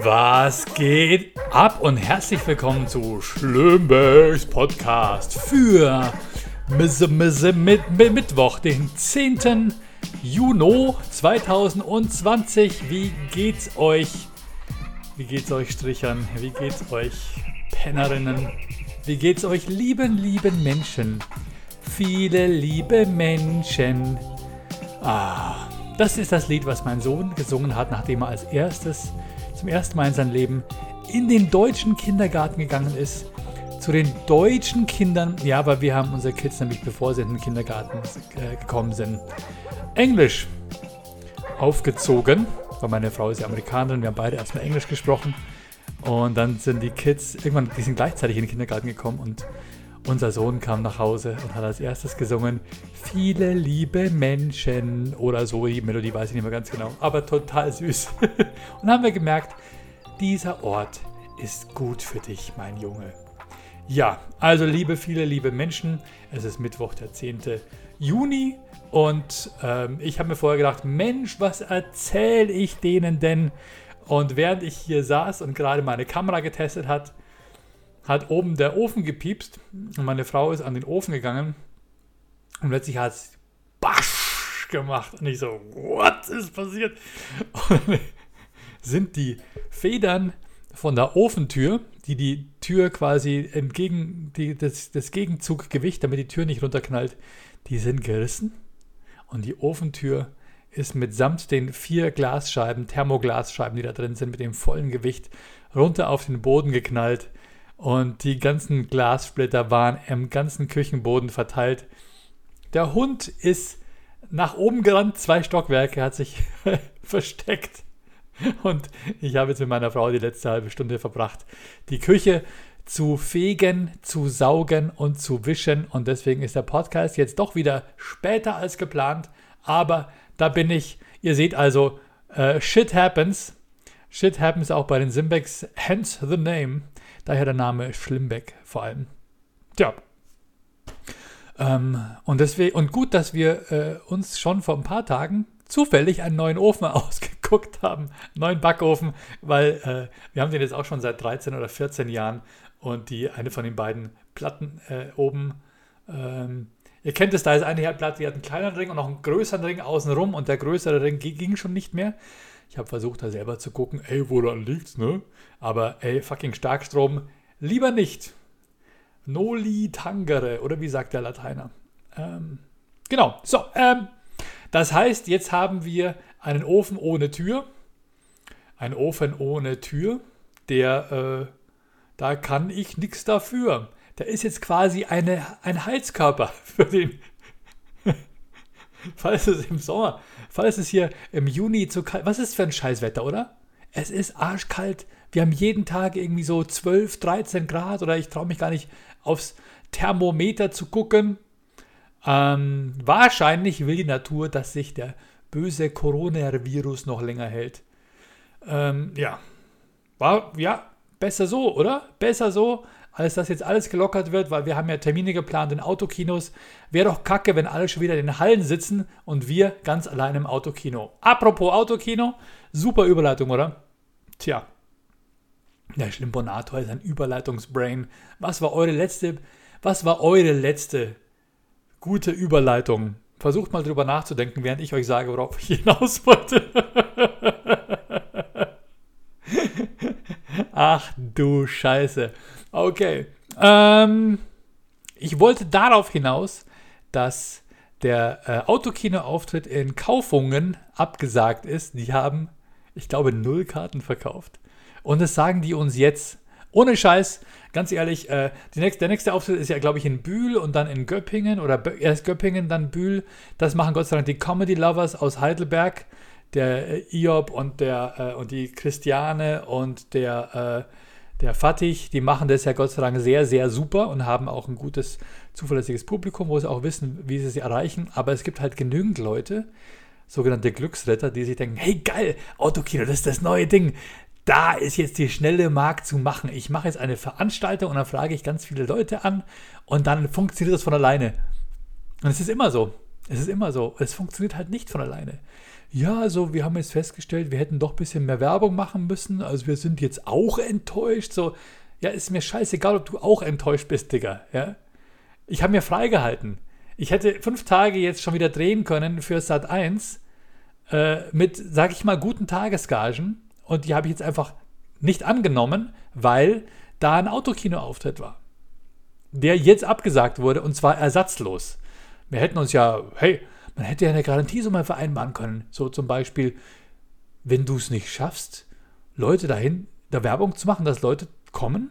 Was geht ab und herzlich willkommen zu Schlimmbecks Podcast für Mittwoch, den 10. Juni 2020. Wie geht's euch? Wie geht's euch Strichern? Wie geht's euch Pennerinnen? Wie geht's euch lieben, lieben Menschen? Viele liebe Menschen. Ah, das ist das Lied, was mein Sohn gesungen hat, nachdem er als erstes zum ersten Mal in seinem Leben in den deutschen Kindergarten gegangen ist. Zu den deutschen Kindern, ja, aber wir haben unsere Kids nämlich, bevor sie in den Kindergarten äh, gekommen sind, Englisch aufgezogen, weil meine Frau ist ja Amerikanerin, wir haben beide erstmal Englisch gesprochen. Und dann sind die Kids, irgendwann, die sind gleichzeitig in den Kindergarten gekommen und unser Sohn kam nach Hause und hat als erstes gesungen Viele liebe Menschen oder so. Die Melodie weiß ich nicht mehr ganz genau, aber total süß. und haben wir gemerkt, dieser Ort ist gut für dich, mein Junge. Ja, also liebe, viele liebe Menschen, es ist Mittwoch, der 10. Juni und ähm, ich habe mir vorher gedacht, Mensch, was erzähle ich denen denn? Und während ich hier saß und gerade meine Kamera getestet hat, hat oben der Ofen gepiepst und meine Frau ist an den Ofen gegangen und plötzlich hat es Basch gemacht. Und ich so, what ist passiert? Und sind die Federn von der Ofentür, die die Tür quasi entgegen, die, das, das Gegenzuggewicht, damit die Tür nicht runterknallt, die sind gerissen. Und die Ofentür ist mitsamt den vier Glasscheiben, Thermoglasscheiben, die da drin sind, mit dem vollen Gewicht runter auf den Boden geknallt und die ganzen Glassplitter waren im ganzen Küchenboden verteilt. Der Hund ist nach oben gerannt, zwei Stockwerke, hat sich versteckt. Und ich habe jetzt mit meiner Frau die letzte halbe Stunde verbracht, die Küche zu fegen, zu saugen und zu wischen. Und deswegen ist der Podcast jetzt doch wieder später als geplant. Aber da bin ich. Ihr seht also, äh, shit happens. Shit happens auch bei den Simbecks. Hence the name. Daher der Name Schlimbeck vor allem. Tja. Ähm, und, deswegen, und gut, dass wir äh, uns schon vor ein paar Tagen zufällig einen neuen Ofen ausgeguckt haben, neuen Backofen, weil äh, wir haben den jetzt auch schon seit 13 oder 14 Jahren und die eine von den beiden Platten äh, oben, ähm, ihr kennt es, da ist eine Herdplatte, die hat einen kleineren Ring und noch einen größeren Ring außenrum und der größere Ring ging schon nicht mehr. Ich habe versucht, da selber zu gucken, ey, woran liegt's, ne? Aber ey, fucking Starkstrom, lieber nicht. Noli tangere, oder wie sagt der Lateiner? Ähm, genau, so, ähm, das heißt, jetzt haben wir einen Ofen ohne Tür. Ein Ofen ohne Tür, der, äh, da kann ich nichts dafür. Der ist jetzt quasi eine, ein Heizkörper für den, falls es im Sommer, falls es hier im Juni zu kalt, was ist für ein Scheißwetter, oder? Es ist arschkalt. Wir haben jeden Tag irgendwie so 12, 13 Grad oder ich traue mich gar nicht aufs Thermometer zu gucken. Ähm, wahrscheinlich will die Natur, dass sich der böse Coronavirus noch länger hält. Ähm, ja. War, ja, besser so, oder? Besser so, als dass jetzt alles gelockert wird, weil wir haben ja Termine geplant in Autokinos. Wäre doch kacke, wenn alle schon wieder in den Hallen sitzen und wir ganz allein im Autokino. Apropos Autokino, super Überleitung, oder? Tja, der Schlimponator ist ein Überleitungsbrain. Was war eure letzte, was war eure letzte gute Überleitung? Versucht mal drüber nachzudenken, während ich euch sage, worauf ich hinaus wollte. Ach du Scheiße. Okay. Ähm, ich wollte darauf hinaus, dass der äh, Autokino-Auftritt in Kaufungen abgesagt ist. Die haben, ich glaube, null Karten verkauft. Und das sagen die uns jetzt. Ohne Scheiß, ganz ehrlich, äh, nächste, der nächste Auftritt ist ja, glaube ich, in Bühl und dann in Göppingen oder erst Göppingen, dann Bühl. Das machen Gott sei Dank die Comedy Lovers aus Heidelberg der äh, Iob und, der, äh, und die Christiane und der, äh, der Fatih, die machen das ja Gott sei Dank sehr, sehr super und haben auch ein gutes, zuverlässiges Publikum, wo sie auch wissen, wie sie sie erreichen. Aber es gibt halt genügend Leute, sogenannte Glücksretter, die sich denken, hey geil, Autokino, das ist das neue Ding. Da ist jetzt die schnelle Markt zu machen. Ich mache jetzt eine Veranstaltung und dann frage ich ganz viele Leute an und dann funktioniert das von alleine. Und es ist immer so. Es ist immer so. Es funktioniert halt nicht von alleine. ja, also wir haben jetzt festgestellt, wir hätten doch ein bisschen mehr Werbung machen müssen. Also wir sind jetzt auch enttäuscht. So, ja, ist mir scheißegal, ob du auch enttäuscht bist, Digga. Ja? Ich habe mir freigehalten. Ich hätte fünf Tage jetzt schon wieder drehen können für Sat 1 äh, mit, sag ich mal, guten Tagesgagen. Und die habe ich jetzt einfach nicht angenommen, weil da ein Autokino-Auftritt war. Der jetzt abgesagt wurde und zwar ersatzlos. Wir hätten uns ja, hey, man hätte ja eine Garantiesumme vereinbaren können. So zum Beispiel, wenn du es nicht schaffst, Leute dahin, da Werbung zu machen, dass Leute kommen,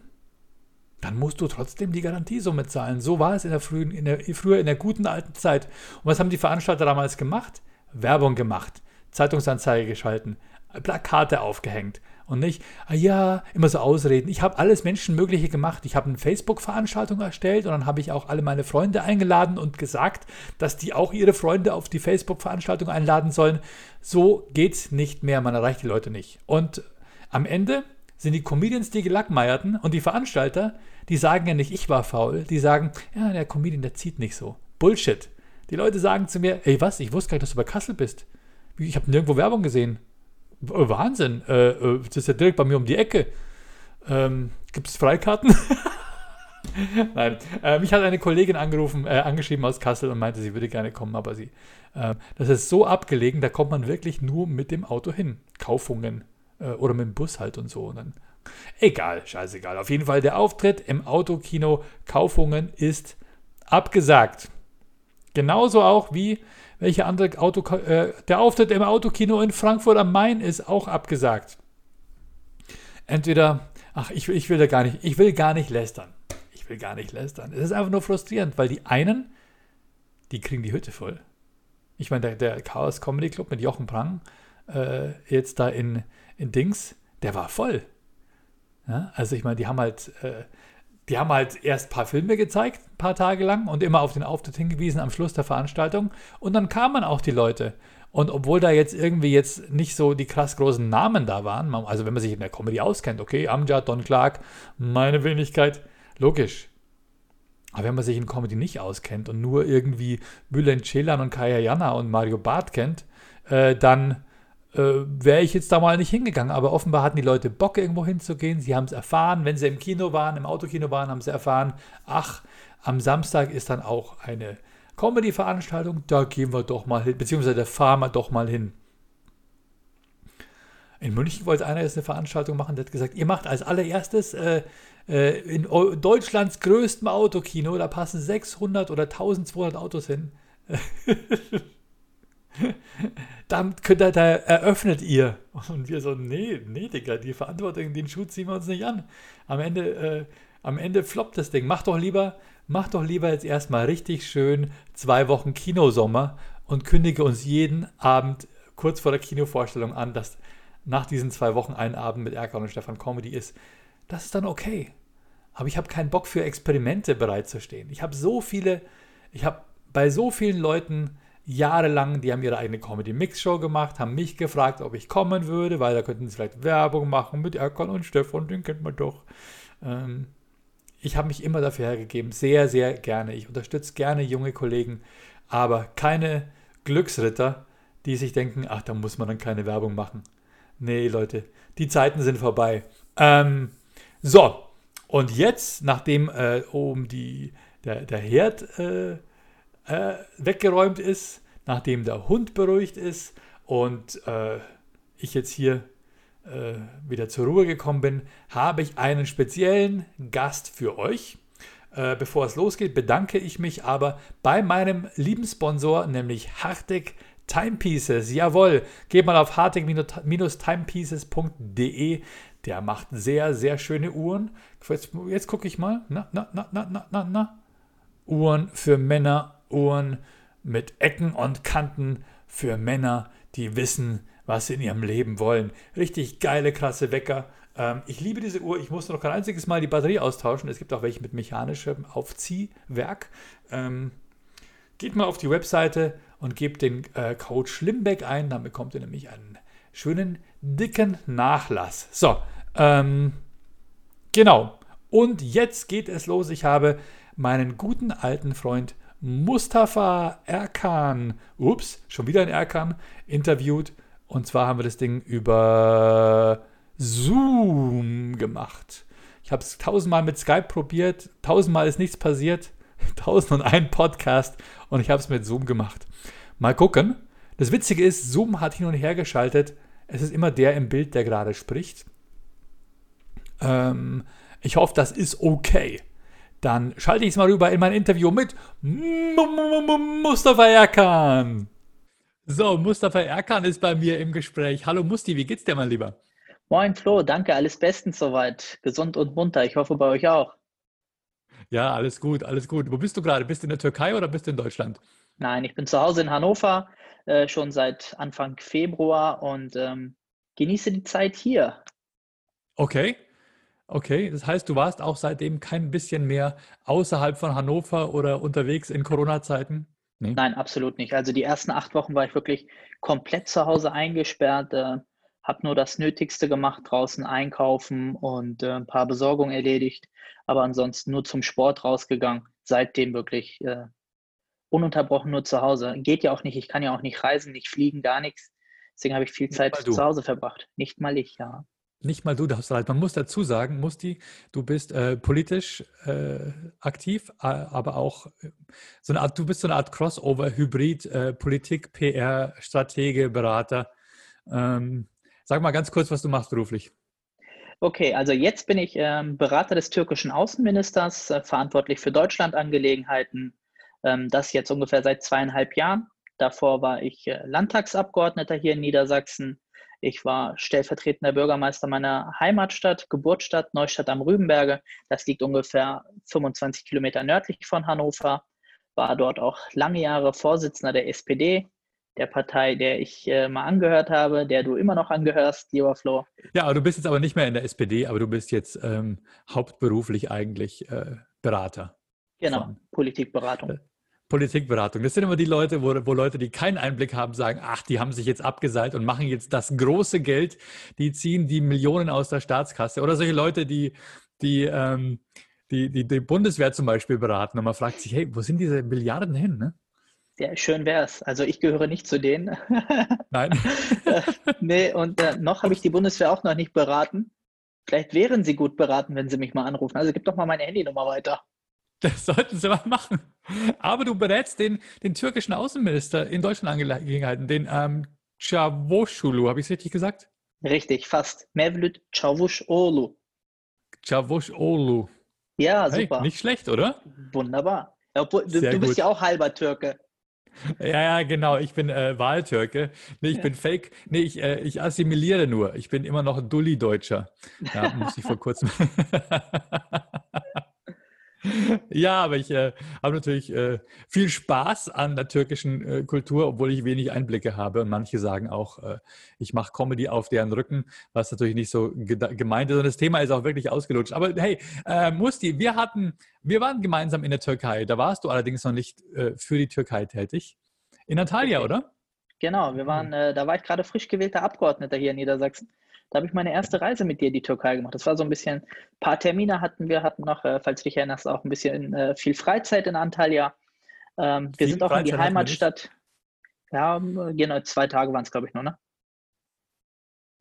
dann musst du trotzdem die Garantiesumme zahlen. So war es in der frühen, in der, früher in der guten alten Zeit. Und was haben die Veranstalter damals gemacht? Werbung gemacht, Zeitungsanzeige geschalten, Plakate aufgehängt und nicht, ah ja, immer so Ausreden. Ich habe alles Menschenmögliche gemacht. Ich habe eine Facebook-Veranstaltung erstellt und dann habe ich auch alle meine Freunde eingeladen und gesagt, dass die auch ihre Freunde auf die Facebook-Veranstaltung einladen sollen. So geht's nicht mehr. Man erreicht die Leute nicht. Und am Ende sind die Comedians die Gelackmeierten und die Veranstalter, die sagen ja nicht, ich war faul, die sagen, ja, der Comedian, der zieht nicht so. Bullshit. Die Leute sagen zu mir, ey, was, ich wusste gar nicht, dass du bei Kassel bist. Ich habe nirgendwo Werbung gesehen. Wahnsinn, äh, äh, das ist ja direkt bei mir um die Ecke. Ähm, Gibt es Freikarten? Nein, äh, mich hat eine Kollegin angerufen, äh, angeschrieben aus Kassel und meinte, sie würde gerne kommen, aber sie, äh, das ist so abgelegen, da kommt man wirklich nur mit dem Auto hin. Kaufungen äh, oder mit dem Bus halt und so. Und dann, egal, scheißegal. Auf jeden Fall, der Auftritt im Autokino Kaufungen ist abgesagt. Genauso auch wie welche andere Auto, äh, der Auftritt im Autokino in Frankfurt am Main ist auch abgesagt. Entweder, ach, ich, ich will da gar nicht, ich will gar nicht lästern. Ich will gar nicht lästern. Es ist einfach nur frustrierend, weil die einen, die kriegen die Hütte voll. Ich meine, der, der Chaos Comedy Club mit Jochen Prang, äh, jetzt da in, in Dings, der war voll. Ja, also ich meine, die haben halt, äh, die haben halt erst ein paar Filme gezeigt, ein paar Tage lang und immer auf den Auftritt hingewiesen am Schluss der Veranstaltung. Und dann kamen auch die Leute. Und obwohl da jetzt irgendwie jetzt nicht so die krass großen Namen da waren, also wenn man sich in der Comedy auskennt, okay, Amjad, Don Clark, meine Wenigkeit, logisch. Aber wenn man sich in Comedy nicht auskennt und nur irgendwie Bülent Ceylan und Kaya Jana und Mario Barth kennt, äh, dann äh, wäre ich jetzt da mal nicht hingegangen. Aber offenbar hatten die Leute Bock, irgendwo hinzugehen. Sie haben es erfahren. Wenn sie im Kino waren, im Autokino waren, haben sie erfahren, ach, am Samstag ist dann auch eine Comedy-Veranstaltung. Da gehen wir doch mal hin, beziehungsweise da fahren wir doch mal hin. In München wollte einer jetzt eine Veranstaltung machen, der hat gesagt, ihr macht als allererstes äh, äh, in Deutschlands größtem Autokino, da passen 600 oder 1200 Autos hin. Dann könnt ihr, da eröffnet ihr. Und wir so, nee, nee, Digga, die Verantwortung, den Schuh ziehen wir uns nicht an. Am Ende, äh, am Ende floppt das Ding. Mach doch lieber, mach doch lieber jetzt erstmal richtig schön zwei Wochen Kinosommer und kündige uns jeden Abend kurz vor der Kinovorstellung an, dass nach diesen zwei Wochen ein Abend mit Erkan und Stefan Comedy ist. Das ist dann okay. Aber ich habe keinen Bock für Experimente bereitzustehen. Ich habe so viele, ich habe bei so vielen Leuten jahrelang, die haben ihre eigene Comedy-Mix-Show gemacht, haben mich gefragt, ob ich kommen würde, weil da könnten sie vielleicht Werbung machen mit Erkan und Stefan, den kennt man doch. Ähm, ich habe mich immer dafür hergegeben, sehr, sehr gerne. Ich unterstütze gerne junge Kollegen, aber keine Glücksritter, die sich denken, ach, da muss man dann keine Werbung machen. Nee, Leute, die Zeiten sind vorbei. Ähm, so, und jetzt, nachdem äh, oben die, der, der Herd äh, äh, weggeräumt ist, nachdem der Hund beruhigt ist und äh, ich jetzt hier äh, wieder zur Ruhe gekommen bin, habe ich einen speziellen Gast für euch. Äh, bevor es losgeht, bedanke ich mich aber bei meinem lieben Sponsor, nämlich Hartig Timepieces. Jawohl, geht mal auf hartig-timepieces.de. Der macht sehr, sehr schöne Uhren. Jetzt, jetzt gucke ich mal. Na, na, na, na, na, na. Uhren für Männer Uhren mit Ecken und Kanten für Männer, die wissen, was sie in ihrem Leben wollen. Richtig geile, krasse Wecker. Ähm, ich liebe diese Uhr. Ich musste noch kein einziges Mal die Batterie austauschen. Es gibt auch welche mit mechanischem Aufziehwerk. Ähm, geht mal auf die Webseite und gebt den äh, Code Schlimbeck ein. Dann bekommt ihr nämlich einen schönen, dicken Nachlass. So, ähm, genau. Und jetzt geht es los. Ich habe meinen guten alten Freund Mustafa Erkan, ups, schon wieder ein Erkan, interviewt. Und zwar haben wir das Ding über Zoom gemacht. Ich habe es tausendmal mit Skype probiert, tausendmal ist nichts passiert, tausend und ein Podcast und ich habe es mit Zoom gemacht. Mal gucken. Das Witzige ist, Zoom hat hin und her geschaltet. Es ist immer der im Bild, der gerade spricht. Ähm, ich hoffe, das ist okay. Dann schalte ich es mal rüber in mein Interview mit Mustafa Erkan. So, Mustafa Erkan ist bei mir im Gespräch. Hallo Musti, wie geht's dir, mein Lieber? Moin Flo, danke, alles bestens soweit. Gesund und munter. Ich hoffe bei euch auch. Ja, alles gut, alles gut. Wo bist du gerade? Bist du in der Türkei oder bist du in Deutschland? Nein, ich bin zu Hause in Hannover, äh, schon seit Anfang Februar und ähm, genieße die Zeit hier. Okay. Okay, das heißt, du warst auch seitdem kein bisschen mehr außerhalb von Hannover oder unterwegs in Corona-Zeiten? Nee. Nein, absolut nicht. Also die ersten acht Wochen war ich wirklich komplett zu Hause eingesperrt, äh, habe nur das Nötigste gemacht, draußen einkaufen und äh, ein paar Besorgungen erledigt, aber ansonsten nur zum Sport rausgegangen. Seitdem wirklich äh, ununterbrochen nur zu Hause. Geht ja auch nicht, ich kann ja auch nicht reisen, nicht fliegen, gar nichts. Deswegen habe ich viel Zeit zu Hause verbracht. Nicht mal ich, ja. Nicht mal du darfst halt. Man muss dazu sagen, Musti, du bist äh, politisch äh, aktiv, aber auch äh, so eine Art, du bist so eine Art Crossover-Hybrid, äh, Politik, PR, Stratege, Berater. Ähm, sag mal ganz kurz, was du machst beruflich. Okay, also jetzt bin ich ähm, Berater des türkischen Außenministers, äh, verantwortlich für Deutschlandangelegenheiten. Ähm, das jetzt ungefähr seit zweieinhalb Jahren. Davor war ich äh, Landtagsabgeordneter hier in Niedersachsen ich war stellvertretender Bürgermeister meiner Heimatstadt, Geburtsstadt, Neustadt am Rübenberge. Das liegt ungefähr 25 Kilometer nördlich von Hannover. War dort auch lange Jahre Vorsitzender der SPD, der Partei, der ich äh, mal angehört habe, der du immer noch angehörst, lieber Flo. Ja, aber du bist jetzt aber nicht mehr in der SPD, aber du bist jetzt ähm, hauptberuflich eigentlich äh, Berater. Genau, Politikberatung. Äh, Politikberatung. Das sind immer die Leute, wo, wo, Leute, die keinen Einblick haben, sagen, ach, die haben sich jetzt abgeseilt und machen jetzt das große Geld, die ziehen die Millionen aus der Staatskasse. Oder solche Leute, die, die, ähm, die, die, die Bundeswehr zum Beispiel beraten und man fragt sich, hey, wo sind diese Milliarden hin? Ne? Ja, schön wär's. Also ich gehöre nicht zu denen. Nein. nee, und äh, noch habe ich die Bundeswehr auch noch nicht beraten. Vielleicht wären sie gut beraten, wenn sie mich mal anrufen. Also gib doch mal meine Handynummer weiter. Das sollten sie mal machen. Aber du berätst den, den türkischen Außenminister in deutschen Angelegenheiten, den ähm, Çavuşoğlu, habe ich es richtig gesagt? Richtig, fast. Mevlüt Çavuşoğlu. Çavuşoğlu. Ja, super. Hey, nicht schlecht, oder? Wunderbar. Obwohl, du, du bist ja auch halber Türke. Ja, ja, genau. Ich bin äh, Wahltürke. Nee, ich ja. bin Fake. Nee, ich, äh, ich assimiliere nur. Ich bin immer noch Dulli-Deutscher. Ja, muss ich vor kurzem. Ja, aber ich äh, habe natürlich äh, viel Spaß an der türkischen äh, Kultur, obwohl ich wenig Einblicke habe. Und manche sagen auch, äh, ich mache Comedy auf deren Rücken, was natürlich nicht so gemeint ist. Und das Thema ist auch wirklich ausgelutscht. Aber hey, äh, Musti, wir hatten, wir waren gemeinsam in der Türkei. Da warst du allerdings noch nicht äh, für die Türkei tätig. In Antalya, okay. oder? Genau, wir waren, da war ich gerade frisch gewählter Abgeordneter hier in Niedersachsen. Da habe ich meine erste Reise mit dir in die Türkei gemacht. Das war so ein bisschen, ein paar Termine hatten wir, hatten noch, äh, falls du dich erinnerst, auch ein bisschen äh, viel Freizeit in Antalya. Ähm, wir sind auch Freizeit in die Heimatstadt. Ja, genau, zwei Tage waren es, glaube ich, nur, ne?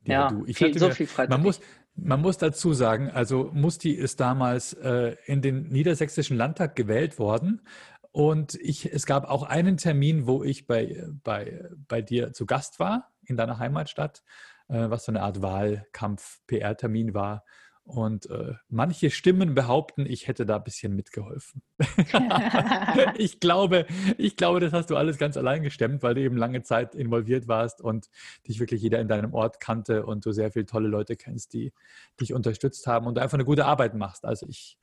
Ja, ja du, ich viel, so mir, viel Freizeit. Man muss, man muss dazu sagen, also Musti ist damals äh, in den Niedersächsischen Landtag gewählt worden. Und ich, es gab auch einen Termin, wo ich bei, bei, bei dir zu Gast war, in deiner Heimatstadt. Äh, was so eine Art Wahlkampf-PR-Termin war. Und äh, manche Stimmen behaupten, ich hätte da ein bisschen mitgeholfen. ich glaube, ich glaube, das hast du alles ganz allein gestemmt, weil du eben lange Zeit involviert warst und dich wirklich jeder in deinem Ort kannte und du sehr viele tolle Leute kennst, die dich unterstützt haben und du einfach eine gute Arbeit machst. Also ich,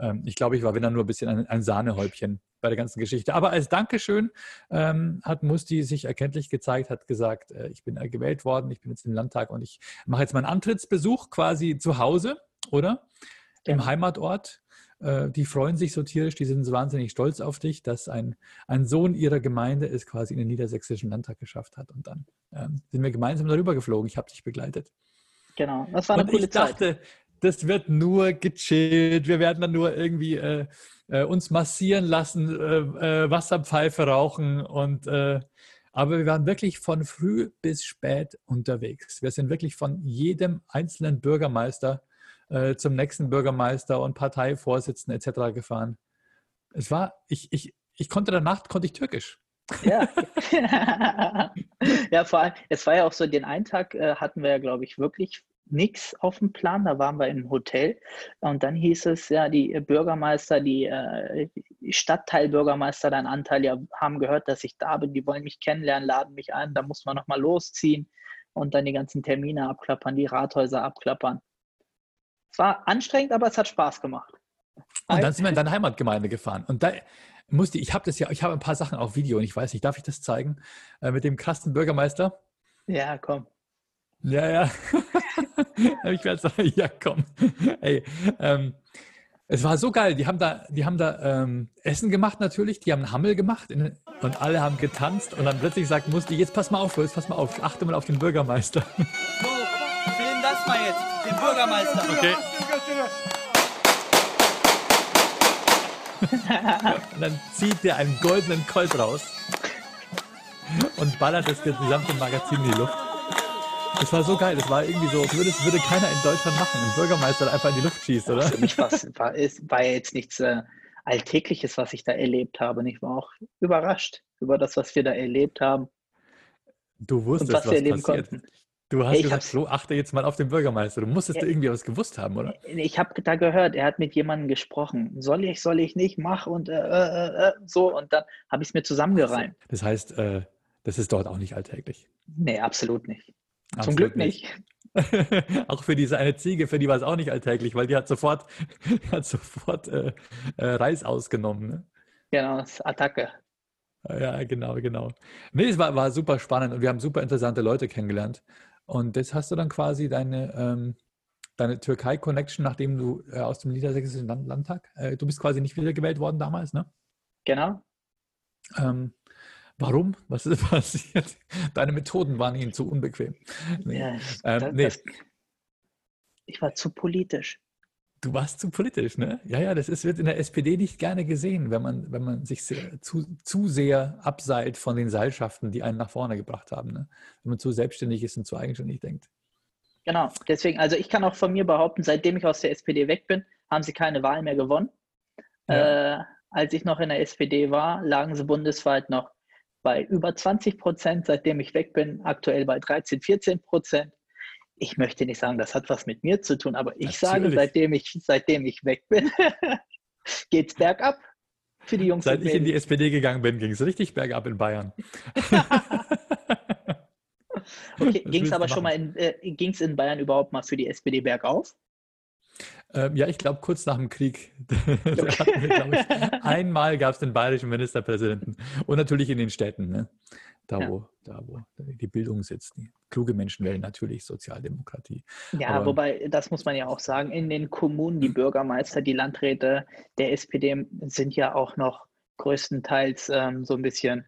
ähm, ich glaube, ich war dann nur ein bisschen ein, ein Sahnehäubchen bei der ganzen Geschichte. Aber als Dankeschön ähm, hat Musti sich erkenntlich gezeigt, hat gesagt, äh, ich bin äh, gewählt worden, ich bin jetzt im Landtag und ich mache jetzt meinen Antrittsbesuch quasi zu Hause, oder? Ja. Im Heimatort. Äh, die freuen sich so tierisch, die sind so wahnsinnig stolz auf dich, dass ein, ein Sohn ihrer Gemeinde es quasi in den niedersächsischen Landtag geschafft hat. Und dann ähm, sind wir gemeinsam darüber geflogen. Ich habe dich begleitet. Genau, das war eine und coole ich dachte, Zeit das wird nur gechillt. Wir werden dann nur irgendwie äh, äh, uns massieren lassen, äh, äh Wasserpfeife rauchen und äh, aber wir waren wirklich von früh bis spät unterwegs. Wir sind wirklich von jedem einzelnen Bürgermeister äh, zum nächsten Bürgermeister und Parteivorsitzenden etc. gefahren. Es war, ich, ich, ich konnte danach, konnte ich Türkisch. Ja. ja, vor allem, es war ja auch so, den einen Tag äh, hatten wir ja, glaube ich, wirklich nichts auf dem Plan. Da waren wir im Hotel und dann hieß es ja, die Bürgermeister, die, äh, Stadtteilbürgermeister, dein Anteil, ja, haben gehört, dass ich da bin. Die wollen mich kennenlernen, laden mich ein. Da muss man nochmal losziehen und dann die ganzen Termine abklappern, die Rathäuser abklappern. Es war anstrengend, aber es hat Spaß gemacht. Und dann sind wir in deine Heimatgemeinde gefahren. Und da musste ich, habe das ja, ich habe ein paar Sachen auf Video und ich weiß nicht, darf ich das zeigen? Äh, mit dem krassen Bürgermeister. Ja, komm. Ja, ja. ich werde sagen, ja, komm. Ey, ähm, es war so geil. Die haben da, die haben da ähm, Essen gemacht natürlich. Die haben Hammel gemacht in, und alle haben getanzt. Und dann plötzlich sagt Musti, jetzt pass mal auf, jetzt pass mal auf, achte mal auf den Bürgermeister. So, film das mal jetzt, den Bürgermeister. Okay. und dann zieht der einen goldenen Colt raus und ballert das gesamte Magazin in die Luft. Das war so geil. Das war irgendwie so, würde, würde keiner in Deutschland machen. Ein Bürgermeister einfach in die Luft schießt, oder? Für mich war, war jetzt nichts äh, Alltägliches, was ich da erlebt habe. Und ich war auch überrascht über das, was wir da erlebt haben. Du wusstest, was, was passiert. Konnten. Du hast ich gesagt, Flo, achte jetzt mal auf den Bürgermeister. Du musstest ja, irgendwie was gewusst haben, oder? Ich habe da gehört, er hat mit jemandem gesprochen. Soll ich, soll ich nicht, mach und äh, äh, äh so. Und dann habe ich es mir zusammengereimt. Das heißt, äh, das ist dort auch nicht alltäglich. Nee, absolut nicht. Absolut Zum Glück nicht. nicht. auch für diese eine Ziege, für die war es auch nicht alltäglich, weil die hat sofort, hat sofort äh, äh, Reis ausgenommen. Ne? Genau, das Attacke. Ja, genau, genau. Nee, es war, war super spannend und wir haben super interessante Leute kennengelernt. Und das hast du dann quasi deine, ähm, deine Türkei-Connection, nachdem du äh, aus dem Niedersächsischen Land Landtag, äh, du bist quasi nicht wiedergewählt worden damals, ne? Genau. Ähm, Warum? Was ist passiert? Deine Methoden waren ihnen zu unbequem. Nee. Ja, ähm, das, nee. das, ich war zu politisch. Du warst zu politisch, ne? Ja, ja, das ist, wird in der SPD nicht gerne gesehen, wenn man, wenn man sich sehr, zu, zu sehr abseilt von den Seilschaften, die einen nach vorne gebracht haben. Ne? Wenn man zu selbstständig ist und zu eigenständig denkt. Genau, deswegen, also ich kann auch von mir behaupten, seitdem ich aus der SPD weg bin, haben sie keine Wahl mehr gewonnen. Ja. Äh, als ich noch in der SPD war, lagen sie bundesweit noch bei über 20 Prozent, seitdem ich weg bin, aktuell bei 13, 14 Prozent. Ich möchte nicht sagen, das hat was mit mir zu tun, aber ich Natürlich. sage, seitdem ich, seitdem ich weg bin, geht es bergab für die Jungs. Seit ich in die SPD gegangen bin, ging es richtig bergab in Bayern. okay, ging es aber schon mal in, äh, ging es in Bayern überhaupt mal für die SPD bergauf? Ähm, ja, ich glaube, kurz nach dem Krieg wir, ich, einmal gab es den bayerischen Ministerpräsidenten und natürlich in den Städten, ne? da, ja. wo, da wo die Bildung sitzt. Die kluge Menschen wählen natürlich Sozialdemokratie. Ja, Aber, wobei, das muss man ja auch sagen, in den Kommunen, die Bürgermeister, die Landräte der SPD sind ja auch noch größtenteils ähm, so ein bisschen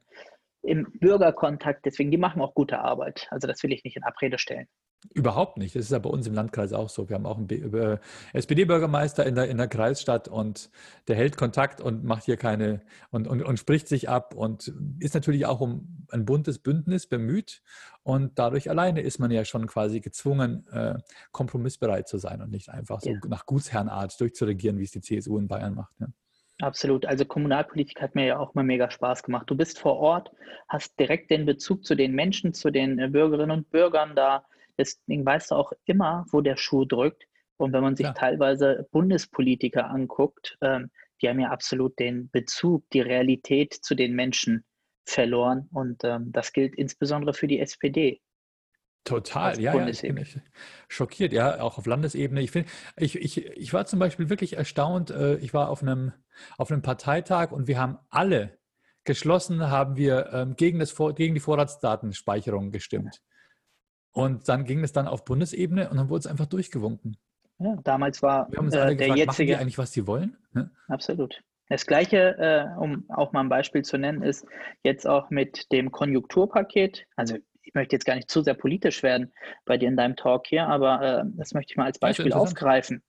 im Bürgerkontakt, deswegen die machen auch gute Arbeit. Also das will ich nicht in Abrede stellen. Überhaupt nicht. Das ist ja bei uns im Landkreis auch so. Wir haben auch einen äh, SPD-Bürgermeister in der, in der Kreisstadt und der hält Kontakt und macht hier keine und, und, und spricht sich ab und ist natürlich auch um ein buntes Bündnis bemüht. Und dadurch alleine ist man ja schon quasi gezwungen, äh, kompromissbereit zu sein und nicht einfach so ja. nach Gutsherrenart durchzuregieren, wie es die CSU in Bayern macht. Ja. Absolut. Also Kommunalpolitik hat mir ja auch mal mega Spaß gemacht. Du bist vor Ort, hast direkt den Bezug zu den Menschen, zu den äh, Bürgerinnen und Bürgern da Deswegen weißt du auch immer, wo der Schuh drückt. Und wenn man sich ja. teilweise Bundespolitiker anguckt, ähm, die haben ja absolut den Bezug, die Realität zu den Menschen verloren. Und ähm, das gilt insbesondere für die SPD. Total, ja, ja, ich bin schockiert, ja, auch auf Landesebene. Ich, find, ich, ich, ich war zum Beispiel wirklich erstaunt. Äh, ich war auf einem, auf einem Parteitag und wir haben alle geschlossen, haben wir ähm, gegen, das, gegen die Vorratsdatenspeicherung gestimmt. Und dann ging es dann auf Bundesebene und dann wurde es einfach durchgewunken. Ja, damals war Wir haben uns alle äh, der gefragt, jetzige, machen die eigentlich, was sie wollen? Ja? Absolut. Das Gleiche, äh, um auch mal ein Beispiel zu nennen, ist jetzt auch mit dem Konjunkturpaket. Also ich möchte jetzt gar nicht zu sehr politisch werden bei dir in deinem Talk hier, aber äh, das möchte ich mal als Beispiel aufgreifen.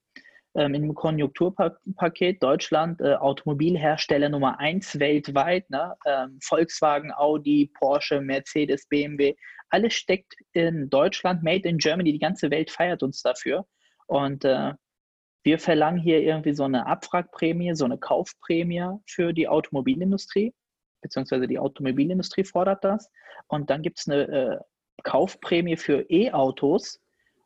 Ähm, Im Konjunkturpaket Deutschland äh, Automobilhersteller Nummer eins weltweit, ne? ähm, Volkswagen, Audi, Porsche, Mercedes, BMW, alles steckt in Deutschland, made in Germany, die ganze Welt feiert uns dafür. Und äh, wir verlangen hier irgendwie so eine Abwrackprämie, so eine Kaufprämie für die Automobilindustrie, beziehungsweise die Automobilindustrie fordert das. Und dann gibt es eine äh, Kaufprämie für E-Autos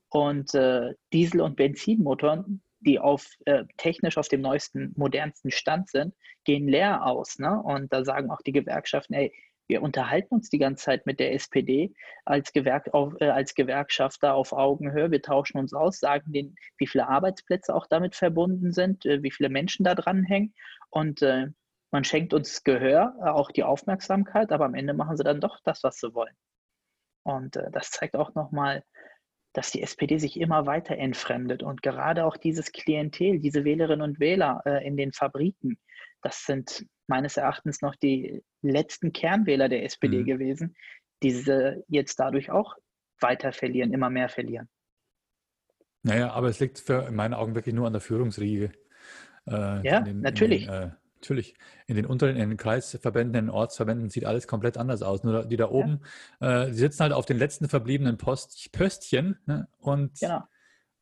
und äh, Diesel- und Benzinmotoren, die auf äh, technisch auf dem neuesten, modernsten Stand sind, gehen leer aus. Ne? Und da sagen auch die Gewerkschaften, ey, wir unterhalten uns die ganze Zeit mit der SPD als, Gewerk auf, äh, als Gewerkschafter auf Augenhöhe. Wir tauschen uns aus, sagen denen, wie viele Arbeitsplätze auch damit verbunden sind, äh, wie viele Menschen da dranhängen. Und äh, man schenkt uns Gehör, äh, auch die Aufmerksamkeit, aber am Ende machen sie dann doch das, was sie wollen. Und äh, das zeigt auch nochmal, dass die SPD sich immer weiter entfremdet. Und gerade auch dieses Klientel, diese Wählerinnen und Wähler äh, in den Fabriken, das sind meines Erachtens noch die letzten Kernwähler der SPD mhm. gewesen, die sie jetzt dadurch auch weiter verlieren, immer mehr verlieren. Naja, aber es liegt für in meinen Augen wirklich nur an der Führungsriege. Äh, ja, den, natürlich. Den, äh, natürlich. In den unteren, in den Kreisverbänden, in den Ortsverbänden sieht alles komplett anders aus. Nur die da oben, ja. äh, die sitzen halt auf den letzten verbliebenen Post, Pöstchen ne, und genau.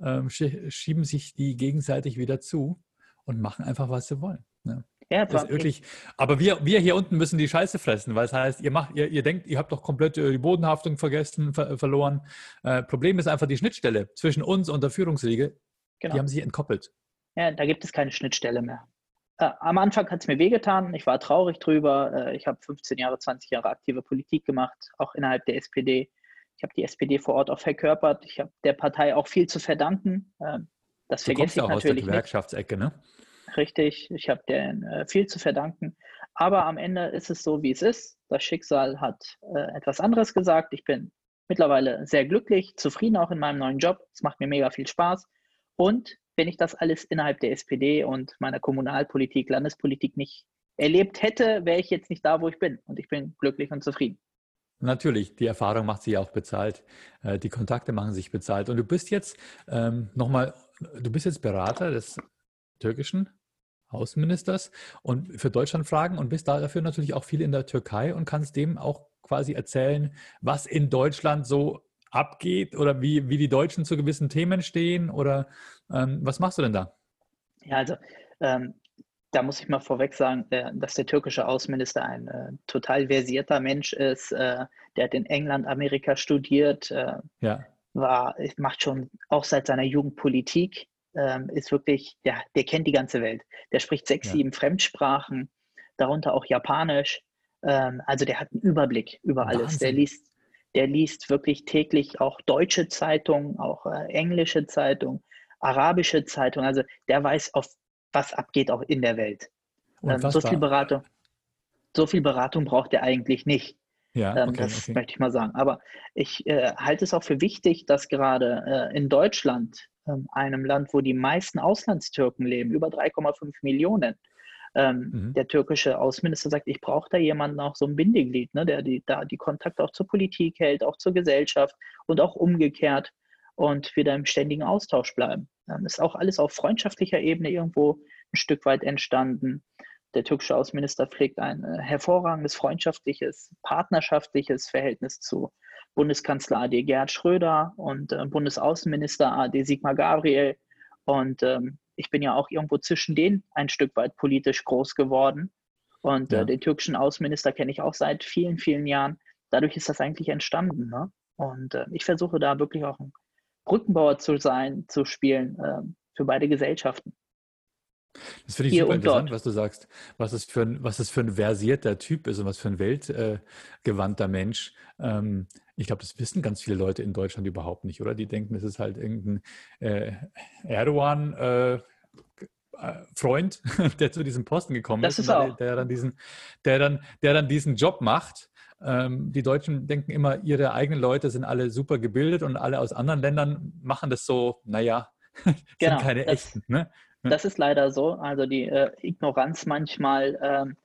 ähm, schieben sich die gegenseitig wieder zu und machen einfach, was sie wollen. Ne? Ja, das ist wirklich, aber wir, wir hier unten müssen die Scheiße fressen, weil es heißt, ihr macht, ihr, ihr denkt, ihr habt doch komplett äh, die Bodenhaftung vergessen, ver verloren. Äh, Problem ist einfach die Schnittstelle zwischen uns und der Führungsriege. Genau. Die haben sich entkoppelt. Ja, da gibt es keine Schnittstelle mehr. Äh, am Anfang hat es mir wehgetan, ich war traurig drüber. Äh, ich habe 15 Jahre, 20 Jahre aktive Politik gemacht, auch innerhalb der SPD. Ich habe die SPD vor Ort auch verkörpert. Ich habe der Partei auch viel zu verdanken. Äh, das du vergesse ich natürlich aus der Gewerkschaftsecke, ne? Richtig. Ich habe denen äh, viel zu verdanken. Aber am Ende ist es so, wie es ist. Das Schicksal hat äh, etwas anderes gesagt. Ich bin mittlerweile sehr glücklich, zufrieden auch in meinem neuen Job. Es macht mir mega viel Spaß. Und wenn ich das alles innerhalb der SPD und meiner Kommunalpolitik, Landespolitik nicht erlebt hätte, wäre ich jetzt nicht da, wo ich bin. Und ich bin glücklich und zufrieden. Natürlich, die Erfahrung macht sich auch bezahlt. Äh, die Kontakte machen sich bezahlt. Und du bist jetzt ähm, nochmal, du bist jetzt Berater des türkischen Außenministers und für Deutschland fragen und bist dafür natürlich auch viel in der Türkei und kannst dem auch quasi erzählen, was in Deutschland so abgeht oder wie, wie die Deutschen zu gewissen Themen stehen oder ähm, was machst du denn da? Ja, also ähm, da muss ich mal vorweg sagen, äh, dass der türkische Außenminister ein äh, total versierter Mensch ist. Äh, der hat in England, Amerika studiert, äh, ja. war, macht schon auch seit seiner Jugend Politik ähm, ist wirklich, ja, der kennt die ganze Welt. Der spricht sechs, ja. sieben Fremdsprachen, darunter auch Japanisch. Ähm, also der hat einen Überblick über alles. Wahnsinn. Der liest, der liest wirklich täglich auch deutsche Zeitungen, auch äh, englische Zeitungen, arabische Zeitungen. Also der weiß, auf was abgeht auch in der Welt. Ähm, so viel Beratung. So viel Beratung braucht er eigentlich nicht. Ja, ähm, okay, das okay. möchte ich mal sagen. Aber ich äh, halte es auch für wichtig, dass gerade äh, in Deutschland ähm, einem Land, wo die meisten Auslandstürken leben, über 3,5 Millionen. Ähm, mhm. Der türkische Außenminister sagt, ich brauche da jemanden auch so ein Bindeglied, ne, der die, da die Kontakte auch zur Politik hält, auch zur Gesellschaft und auch umgekehrt und wir da im ständigen Austausch bleiben. Ähm, ist auch alles auf freundschaftlicher Ebene irgendwo ein Stück weit entstanden. Der türkische Außenminister pflegt ein äh, hervorragendes freundschaftliches, partnerschaftliches Verhältnis zu Bundeskanzler AD Gerhard Schröder und äh, Bundesaußenminister AD Sigmar Gabriel. Und ähm, ich bin ja auch irgendwo zwischen denen ein Stück weit politisch groß geworden. Und äh, ja. äh, den türkischen Außenminister kenne ich auch seit vielen, vielen Jahren. Dadurch ist das eigentlich entstanden. Ne? Und äh, ich versuche da wirklich auch ein Brückenbauer zu sein, zu spielen äh, für beide Gesellschaften. Das finde ich super interessant, was du sagst, was es, für ein, was es für ein versierter Typ ist und was für ein weltgewandter Mensch. Ähm, ich glaube, das wissen ganz viele Leute in Deutschland überhaupt nicht, oder? Die denken, es ist halt irgendein äh, Erdogan. Äh, Freund, der zu diesem Posten gekommen das ist, ist der, der, dann diesen, der dann, der dann diesen Job macht. Ähm, die Deutschen denken immer, ihre eigenen Leute sind alle super gebildet und alle aus anderen Ländern machen das so, naja, sind genau, keine das, echten. Ne? Das ist leider so. Also die äh, Ignoranz manchmal ähm,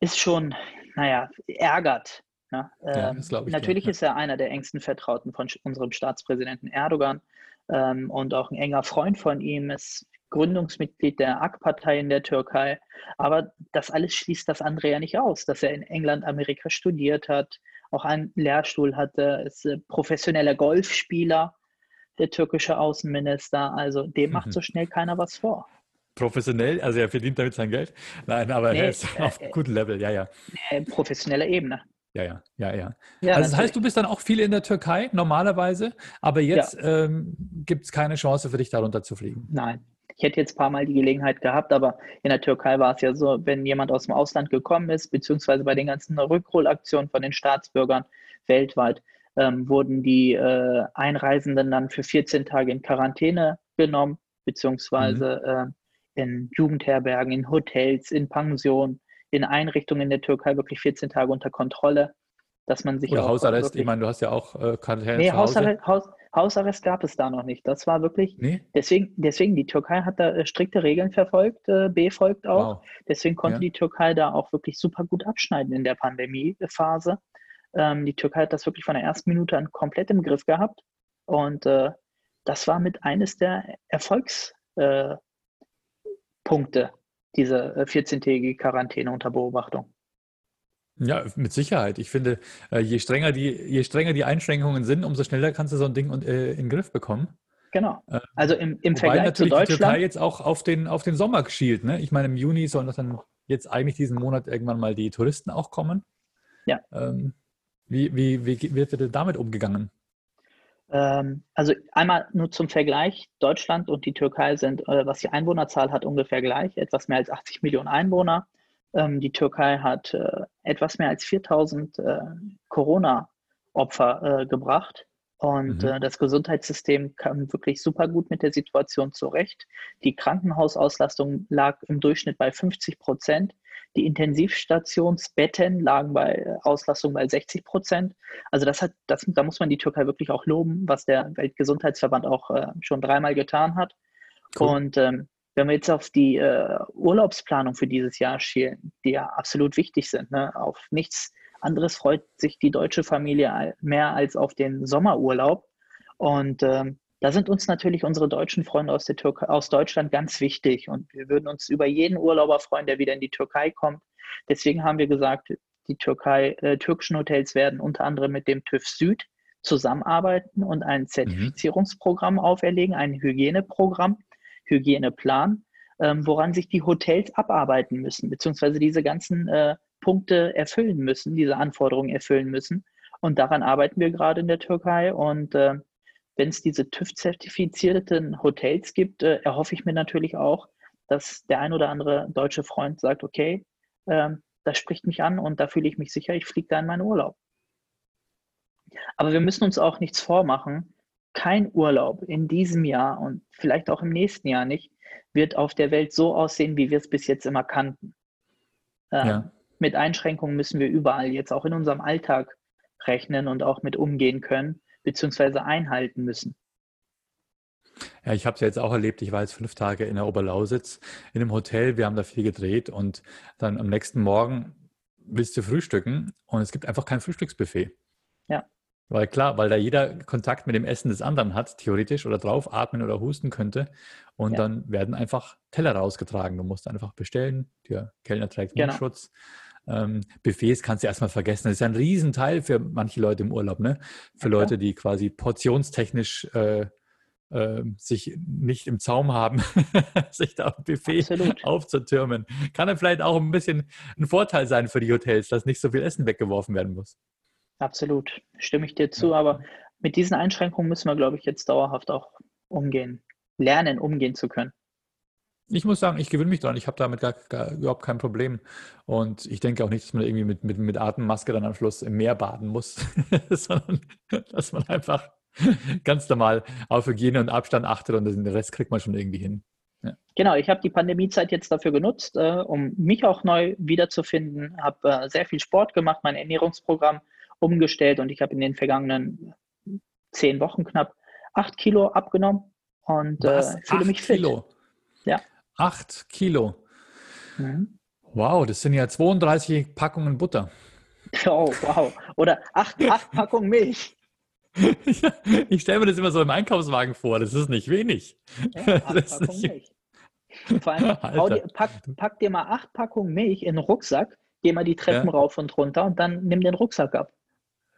ist schon, naja, ärgert Ja, Ja, ähm, dir, natürlich ja. ist er einer der engsten Vertrauten von unserem Staatspräsidenten Erdogan ähm, und auch ein enger Freund von ihm, ist Gründungsmitglied der AK-Partei in der Türkei. Aber das alles schließt das andere ja nicht aus, dass er in England, Amerika studiert hat, auch einen Lehrstuhl hatte, ist äh, professioneller Golfspieler, der türkische Außenminister. Also dem macht so schnell keiner was vor. Professionell, also er verdient damit sein Geld. Nein, aber Nee, er ist auf äh, gutem Level, ja, ja. Äh, professioneller Ebene. Ja, ja, ja, ja. Ja, also das heißt, du bist dann auch viel in der Türkei normalerweise, aber jetzt ähm, gibt es keine Chance für dich, darunter zu fliegen. Nein. Ich hätte jetzt ein paar Mal die Gelegenheit gehabt, aber in der Türkei war es ja so, wenn jemand aus dem Ausland gekommen ist, beziehungsweise bei den ganzen Rückholaktionen von den Staatsbürgern weltweit, ähm, wurden die äh, Einreisenden dann für 14 Tage in Quarantäne genommen, beziehungsweise äh, in Jugendherbergen, in Hotels, in Pensionen, in Einrichtungen in der Türkei wirklich 14 Tage unter Kontrolle, dass man sich Oder auch Hausarrest, wirklich- ich meine, du hast ja auch äh, Quarantäne Nee, zu Hause. Hausarrest, Haus, Hausarrest gab es da noch nicht. Das war wirklich Nee? Deswegen, deswegen, die Türkei hat da äh, strikte Regeln verfolgt, äh, befolgt auch. Wow. Deswegen konnte Ja. die Türkei da auch wirklich super gut abschneiden in der Pandemiephase. Ähm, die Türkei hat das wirklich von der ersten Minute an komplett im Griff gehabt. Und äh, das war mit eines der Erfolgspunkte, äh, diese äh, 14-tägige Quarantäne unter Beobachtung. Ja, mit Sicherheit. Ich finde, äh, je strenger die, je strenger die Einschränkungen sind, umso schneller kannst du so ein Ding äh, in den Griff bekommen. Genau. Äh, Also im, im Wobei Vergleich zu natürlich die Türkei Deutschland. jetzt auch auf den, auf den Sommer schielt. Ne? Ich meine, im Juni sollen doch dann jetzt eigentlich diesen Monat irgendwann mal die Touristen auch kommen. Ja. Ähm, wie, wie, wie wird denn damit umgegangen? Ähm, also einmal nur zum Vergleich, Deutschland und die Türkei sind, äh, was die Einwohnerzahl hat, ungefähr gleich, etwas mehr als 80 Millionen Einwohner. Ähm, die Türkei hat äh, etwas mehr als 4000 äh, Corona-Opfer gebracht. Und Mhm. das Gesundheitssystem kam wirklich super gut mit der Situation zurecht. Die Krankenhausauslastung lag im Durchschnitt bei 50 Prozent. Die Intensivstationsbetten lagen bei Auslastung bei 60 Prozent. Also das hat, das, da muss man die Türkei wirklich auch loben, was der Weltgesundheitsverband auch äh, schon dreimal getan hat. Cool. Und ähm, wenn wir jetzt auf die äh, Urlaubsplanung für dieses Jahr schielen, die ja absolut wichtig sind, ne? auf nichts anderes freut sich die deutsche Familie mehr als auf den Sommerurlaub. Und ähm, da sind uns natürlich unsere deutschen Freunde aus, der Türkei, aus Deutschland ganz wichtig. Und wir würden uns über jeden Urlauber freuen, der wieder in die Türkei kommt. Deswegen haben wir gesagt, die Türkei, äh, türkischen Hotels werden unter anderem mit dem TÜV Süd zusammenarbeiten und ein Zertifizierungsprogramm auferlegen, ein Hygieneprogramm, Hygieneplan, ähm, woran sich die Hotels abarbeiten müssen, beziehungsweise diese ganzen äh, Punkte erfüllen müssen, diese Anforderungen erfüllen müssen. Und daran arbeiten wir gerade in der Türkei. Und äh, wenn es diese TÜV-zertifizierten Hotels gibt, äh, erhoffe ich mir natürlich auch, dass der ein oder andere deutsche Freund sagt, okay, ähm, das spricht mich an und da fühle ich mich sicher, ich fliege da in meinen Urlaub. Aber wir müssen uns auch nichts vormachen. Kein Urlaub in diesem Jahr und vielleicht auch im nächsten Jahr nicht, wird auf der Welt so aussehen, wie wir es bis jetzt immer kannten. Ähm, Ja. Mit Einschränkungen müssen wir überall jetzt auch in unserem Alltag rechnen und auch mit umgehen können, beziehungsweise einhalten müssen. Ja, ich habe es ja jetzt auch erlebt. Ich war jetzt fünf Tage in der Oberlausitz in einem Hotel. Wir haben da viel gedreht und dann am nächsten Morgen willst du frühstücken und es gibt einfach kein Frühstücksbuffet. Ja. Weil klar, weil da jeder Kontakt mit dem Essen des anderen hat, theoretisch, oder drauf atmen oder husten könnte. Und Ja. dann werden einfach Teller rausgetragen. Du musst einfach bestellen. Der Kellner trägt Genau. Ähm, Buffets kannst du erstmal vergessen. Das ist ja ein Riesenteil für manche Leute im Urlaub, ne? Für klar. Leute, die quasi portionstechnisch äh, äh, sich nicht im Zaum haben, sich da am Buffet Absolut. aufzutürmen. Kann dann vielleicht auch ein bisschen ein Vorteil sein für die Hotels, dass nicht so viel Essen weggeworfen werden muss. Absolut, stimme ich dir zu. Ja. Aber mit diesen Einschränkungen müssen wir, glaube ich, jetzt dauerhaft auch umgehen, lernen, umgehen zu können. Ich muss sagen, ich gewöhne mich dran. Ich habe damit gar, gar überhaupt kein Problem. Und ich denke auch nicht, dass man irgendwie mit, mit, mit Atemmaske dann am Schluss im Meer baden muss, sondern dass man einfach ganz normal auf Hygiene und Abstand achtet und den Rest kriegt man schon irgendwie hin. Genau, ich habe die Pandemiezeit jetzt dafür genutzt, äh, um mich auch neu wiederzufinden, habe äh, sehr viel Sport gemacht, mein Ernährungsprogramm umgestellt und ich habe in den vergangenen zehn Wochen knapp acht Kilo abgenommen und äh, fühle mich fit. Kilo? Ja. Acht Kilo. Mhm. Wow, das sind ja 32 Packungen Butter. Oh, wow. Oder acht, acht Packungen Milch. Ja, ich stelle mir das immer so im Einkaufswagen vor, das ist nicht wenig. Ja, acht Packungen nicht- Milch. Vor allem, dir, pack, pack dir mal acht Packungen Milch in den Rucksack, geh mal die Treppen Ja. rauf und runter und dann nimm den Rucksack ab.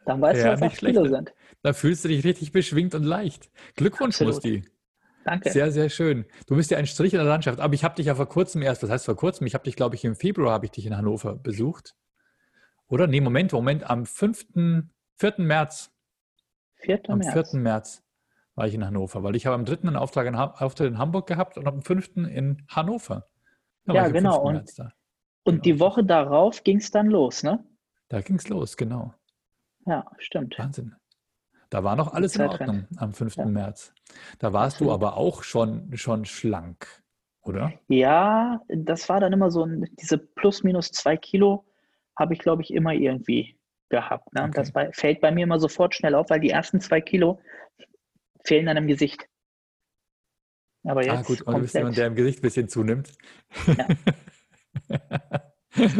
Dann weißt Ja, du, was acht Kilo sind. Da fühlst du dich richtig beschwingt und leicht. Glückwunsch. Musti. Danke. Sehr, sehr schön. Du bist ja ein Strich in der Landschaft. Aber ich habe dich ja vor kurzem erst, was heißt vor kurzem? Ich habe dich, glaube ich, im Februar habe ich dich in Hannover besucht. Oder? Nee, Moment, Moment. Am 5., 4. März. 4. Am März. 4. März war ich in Hannover, weil ich habe am 3. einen Auftrag in, Auftritt in Hamburg gehabt und am 5. in Hannover. Da Ja, genau. 5. Und-. Und die Woche darauf ging es dann los, ne? da ging es los, genau. Ja, stimmt. Wahnsinn. Da war noch alles in. Ordnung am 5. Ja. März. Da warst du Absolut. aber auch schon, schon schlank, oder? Ja, das war dann immer so, ein- diese plus minus zwei Kilo habe ich, glaube ich, immer irgendwie gehabt. Ne? Okay. Das bei, fällt bei mir immer sofort schnell auf, weil die ersten zwei Kilo fehlen dann im Gesicht. Aber jetzt ah, gut, und du bist jemand, der im Gesicht ein bisschen zunimmt. Ja.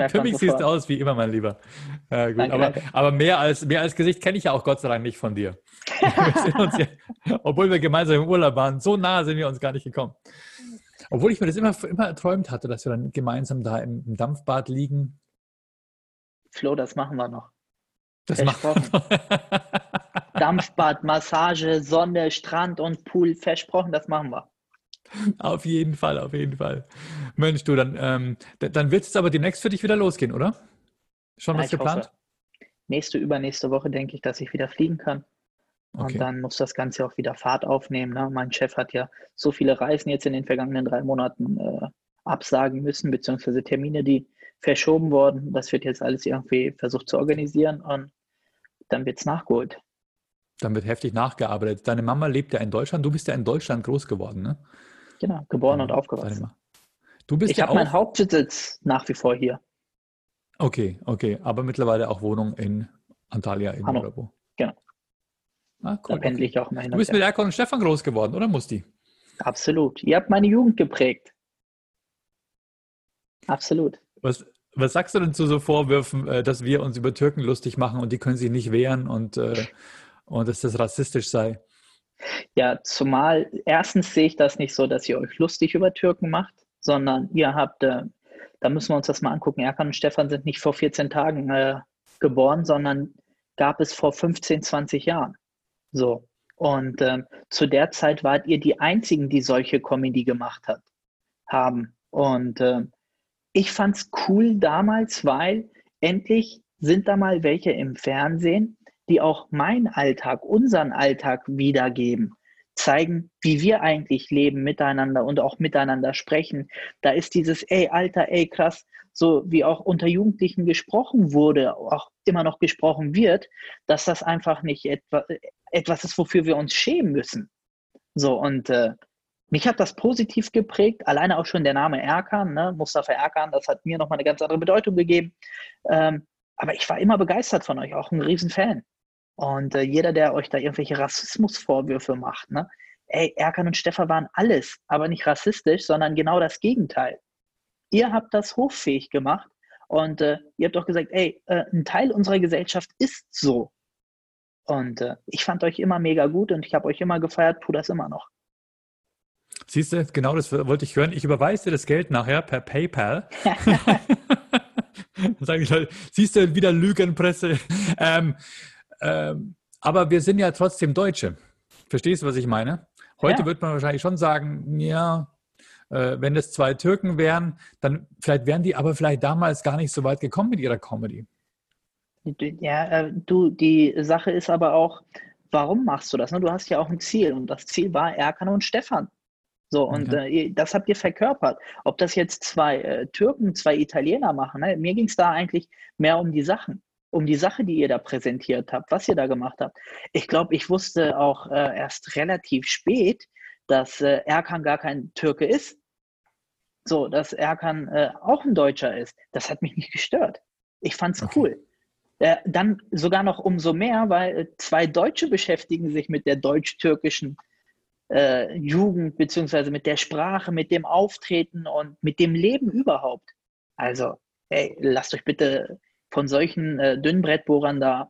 Für mich siehst du aus wie immer, mein Lieber. Äh, gut, Danke, aber, danke. aber mehr, als, mehr als Gesicht kenne ich ja auch Gott sei Dank nicht von dir. wir ja, obwohl wir gemeinsam im Urlaub waren, so nah sind wir uns gar nicht gekommen. Obwohl ich mir das immer, immer erträumt hatte, dass wir dann gemeinsam da im, im Dampfbad liegen. Flo, das machen wir noch. Das macht Dampfbad, Massage, Sonne, Strand und Pool, versprochen, das machen wir. Auf jeden Fall, auf jeden Fall. Mensch, du, dann, ähm, dann wird es aber demnächst für dich wieder losgehen, oder? Schon Ja, was geplant? hoffe. Nächste, übernächste Woche denke ich, dass ich wieder fliegen kann. Okay. Und dann muss das Ganze auch wieder Fahrt aufnehmen. Ne? Mein Chef hat ja so viele Reisen jetzt in den vergangenen drei Monaten äh, absagen müssen, beziehungsweise Termine, die verschoben wurden. Das wird jetzt alles irgendwie versucht zu organisieren und dann wird es nachgeholt. Dann wird heftig nachgearbeitet. Deine Mama lebt ja in Deutschland. Du bist ja in Deutschland groß geworden, ne? Genau, geboren und Deine aufgewachsen. Du bist Ich ja habe meinen. Hauptsitz nach wie vor hier. Okay, okay. Aber mittlerweile auch Wohnung in Antalya in Hannover. oder wo? Genau. Ah, Da cool, pendle okay. ich auch mal hin Du und bist mit Erkon und Stefan groß geworden, oder Musti? Absolut. Ihr habt meine Jugend geprägt. Absolut. Was, was sagst du denn zu so Vorwürfen, äh, dass wir uns über Türken lustig machen und die können sich nicht wehren und, äh, und dass das rassistisch sei? Ja, zumal erstens sehe ich das nicht so, dass ihr euch lustig über Türken macht, sondern ihr habt, äh, da müssen wir uns das mal angucken. Erkan und Stefan sind nicht vor 14 Tagen äh, geboren, sondern gab es vor 15, 20 Jahren. So. Und ähm, zu der Zeit wart ihr die einzigen, die solche Comedy gemacht hat, haben. Und ähm, ich fand's cool damals, weil endlich sind da mal welche im Fernsehen, die auch meinen Alltag, unseren Alltag wiedergeben, zeigen, wie wir eigentlich leben miteinander und auch miteinander sprechen. Da ist dieses, ey, Alter, ey, krass, so wie auch unter Jugendlichen gesprochen wurde, auch immer noch gesprochen wird, dass das einfach nicht etwa, etwas ist, wofür wir uns schämen müssen. So, und äh, mich hat das positiv geprägt, alleine auch schon der Name Erkan, ne? Mustafa Erkan, das hat mir nochmal eine ganz andere Bedeutung gegeben. Ähm, aber ich war immer begeistert von euch, auch ein Riesenfan. Und äh, jeder, der euch da irgendwelche Rassismusvorwürfe macht, ne? Ey, Erkan und Stefan waren alles, aber nicht rassistisch, sondern genau das Gegenteil. Ihr habt das hoffähig gemacht und äh, ihr habt auch gesagt, ey, äh, ein Teil unserer Gesellschaft ist so. Und äh, ich fand euch immer mega gut und ich habe euch immer gefeiert, tu das immer noch. Siehst du, genau das wollte ich hören. Ich überweise dir das Geld nachher per PayPal. Dann Leute, siehst du wieder Lügenpresse. Ähm, ähm, aber wir sind ja trotzdem Deutsche. Verstehst du, was ich meine? Heute Ja. wird man wahrscheinlich schon sagen, ja, äh, wenn es zwei Türken wären, dann vielleicht wären die aber vielleicht damals gar nicht so weit gekommen mit ihrer Comedy. Ja, äh, du, die Sache ist aber auch, warum machst du das? Ne? Du hast ja auch ein Ziel und das Ziel war Erkan und Stefan. So, und Okay. äh, das habt ihr verkörpert. Ob das jetzt zwei äh, Türken, zwei Italiener machen, ne? mir ging es da eigentlich mehr um die Sachen, um die Sache, die ihr da präsentiert habt, was ihr da gemacht habt. Ich glaube, ich wusste auch äh, erst relativ spät, dass äh, Erkan gar kein Türke ist. So, dass Erkan äh, auch ein Deutscher ist. Das hat mich nicht gestört. Ich fand's Okay. cool. Äh, dann sogar noch umso mehr, weil zwei Deutsche beschäftigen sich mit der deutsch-türkischen äh, Jugend, beziehungsweise mit der Sprache, mit dem Auftreten und mit dem Leben überhaupt. Also, ey, lasst euch bitte von solchen äh, Dünnbrettbohrern da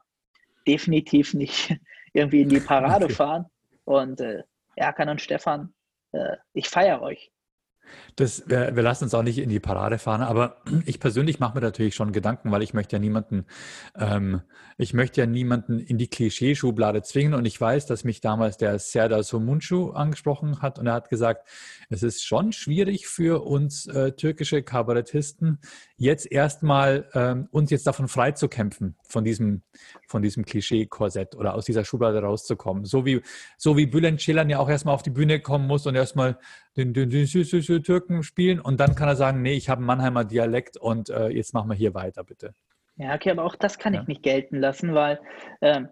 definitiv nicht irgendwie in die Parade okay. fahren. Und äh, Erkan und Stefan, äh, ich feiere euch. Das, wir, wir, lassen uns auch nicht in die Parade fahren, aber ich persönlich mache mir natürlich schon Gedanken, weil ich möchte ja niemanden, ähm, ich möchte ja niemanden in die Klischeeschublade zwingen und ich weiß, dass mich damals der Serdar Somuncu angesprochen hat und er hat gesagt, es ist schon schwierig für uns äh, türkische Kabarettisten, jetzt erstmal ähm, uns jetzt davon freizukämpfen, von diesem, von diesem Klischee-Korsett oder aus dieser Schublade rauszukommen. So wie, so wie Bülent Ceylan ja auch erstmal auf die Bühne kommen muss und erstmal den, den, den, den Türken spielen und dann kann er sagen, nee, ich habe einen Mannheimer Dialekt und äh, jetzt machen wir hier weiter, bitte. Ja, okay, aber auch das kann ja. ich nicht gelten lassen, weil ähm,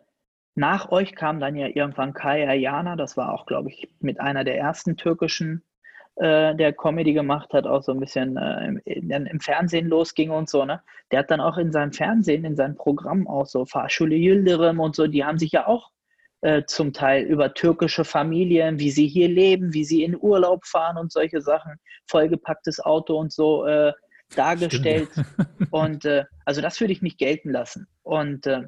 nach euch kam dann ja irgendwann Kai Ayana, das war auch, glaube ich, mit einer der ersten türkischen äh, der Comedy gemacht hat, auch so ein bisschen äh, im, im, Fernsehen losging und so, ne? Der hat dann auch in seinem Fernsehen, in seinem Programm auch so Fahrschule Yildirim und so, die haben sich ja auch äh, zum Teil über türkische Familien, wie sie hier leben, wie sie in Urlaub fahren und solche Sachen, vollgepacktes Auto und so äh, dargestellt. und äh, also das würde ich nicht gelten lassen. Und äh,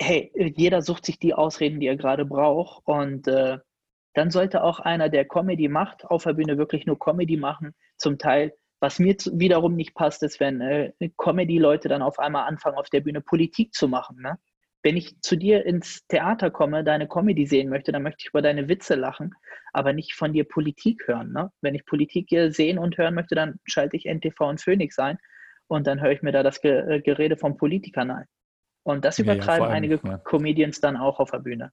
hey, jeder sucht sich die Ausreden, die er gerade braucht. Und äh, dann sollte auch einer, der Comedy macht, auf der Bühne wirklich nur Comedy machen. Zum Teil, was mir wiederum nicht passt, ist, wenn äh, Comedy-Leute dann auf einmal anfangen, auf der Bühne Politik zu machen. Ne? Wenn ich zu dir ins Theater komme, deine Comedy sehen möchte, dann möchte ich über deine Witze lachen, aber nicht von dir Politik hören. Ne? Wenn ich Politik sehen und hören möchte, dann schalte ich NTV und Phoenix ein und dann höre ich mir da das äh, Gerede von Politikern ein. Und das übertreiben ja, ja, allem, einige ja. Comedians dann auch auf der Bühne.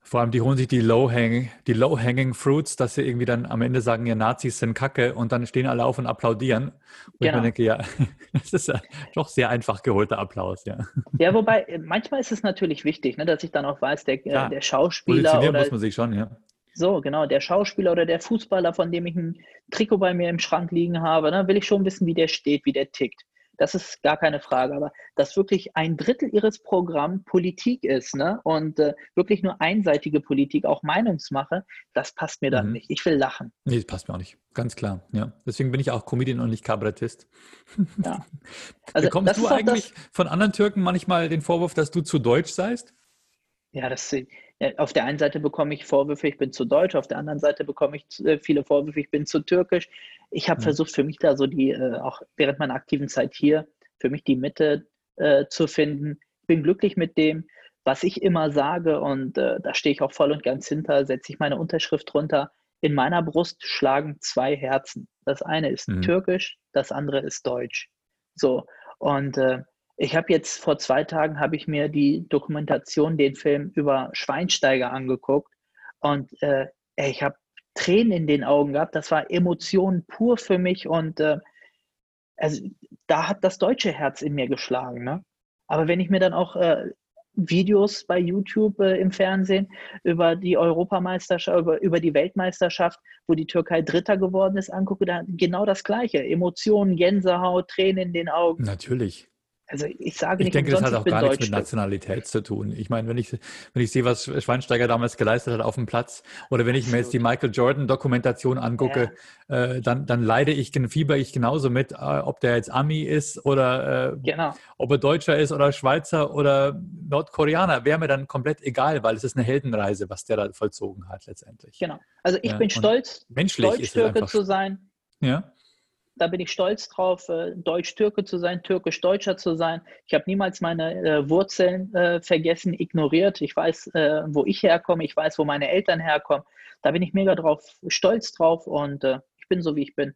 Vor allem, die holen sich die Low-Hanging, die Low-Hanging Fruits, dass sie irgendwie dann am Ende sagen, ja, Nazis sind Kacke und dann stehen alle auf und applaudieren. Und genau. ich mir denke, ja, das ist ja doch sehr einfach geholter Applaus, ja. Ja, wobei, manchmal ist es natürlich wichtig, ne, dass ich dann auch weiß, der, ja, der Schauspieler oder... muss man sich schon, ja. So, genau, der Schauspieler oder der Fußballer, von dem ich ein Trikot bei mir im Schrank liegen habe, ne, will ich schon wissen, wie der steht, wie der tickt. Das ist gar keine Frage. Aber dass wirklich ein Drittel ihres Programms Politik ist ne? und äh, wirklich nur einseitige Politik, auch Meinungsmache, das passt mir dann mhm. nicht. Ich will lachen. Nee, das passt mir auch nicht. Ganz klar. Ja. Deswegen bin ich auch Comedian und nicht Kabarettist. Ja. Also, Bekommst du eigentlich von anderen Türken manchmal den Vorwurf, dass du zu deutsch seist? Ja, das auf der einen Seite bekomme ich Vorwürfe, ich bin zu deutsch, auf der anderen Seite bekomme ich äh, viele Vorwürfe, ich bin zu türkisch. Ich habe mhm. versucht, für mich da so die, äh, auch während meiner aktiven Zeit hier, für mich die Mitte äh, zu finden. Ich bin glücklich mit dem, was ich immer sage und äh, da stehe ich auch voll und ganz hinter, setze ich meine Unterschrift drunter. In meiner Brust schlagen zwei Herzen. Das eine ist mhm. türkisch, das andere ist deutsch. So, und äh, ich habe jetzt vor zwei Tagen habe ich mir die Dokumentation, den Film über Schweinsteiger angeguckt und äh, ich habe Tränen in den Augen gehabt. Das war Emotionen pur für mich und äh, also, da hat das deutsche Herz in mir geschlagen. Ne? Aber wenn ich mir dann auch äh, Videos bei YouTube äh, im Fernsehen über die Europameisterschaft, über, über die Weltmeisterschaft, wo die Türkei Dritter geworden ist, angucke, dann genau das Gleiche. Emotionen, Gänsehaut, Tränen in den Augen. Natürlich. Also ich sage nicht, ich denke, das hat auch gar nichts mit Nationalität zu tun. Ich meine, wenn ich, wenn ich sehe, was Schweinsteiger damals geleistet hat auf dem Platz, oder wenn ich mir jetzt die Michael Jordan Dokumentation angucke, ja. äh, dann, dann leide ich, fieber ich genauso mit, äh, ob der jetzt Ami ist oder äh, genau. ob er Deutscher ist oder Schweizer oder Nordkoreaner, wäre mir dann komplett egal, weil es ist eine Heldenreise, was der da vollzogen hat letztendlich. Genau. Also ich ja, bin stolz, menschlich Deutsch-Türke zu sein. Ja da bin ich stolz drauf, äh, Deutsch-Türke zu sein, Türkisch-Deutscher zu sein. Ich habe niemals meine äh, Wurzeln äh, vergessen, ignoriert. Ich weiß, äh, wo ich herkomme, ich weiß, wo meine Eltern herkommen. Da bin ich mega drauf, stolz drauf und äh, ich bin so, wie ich bin.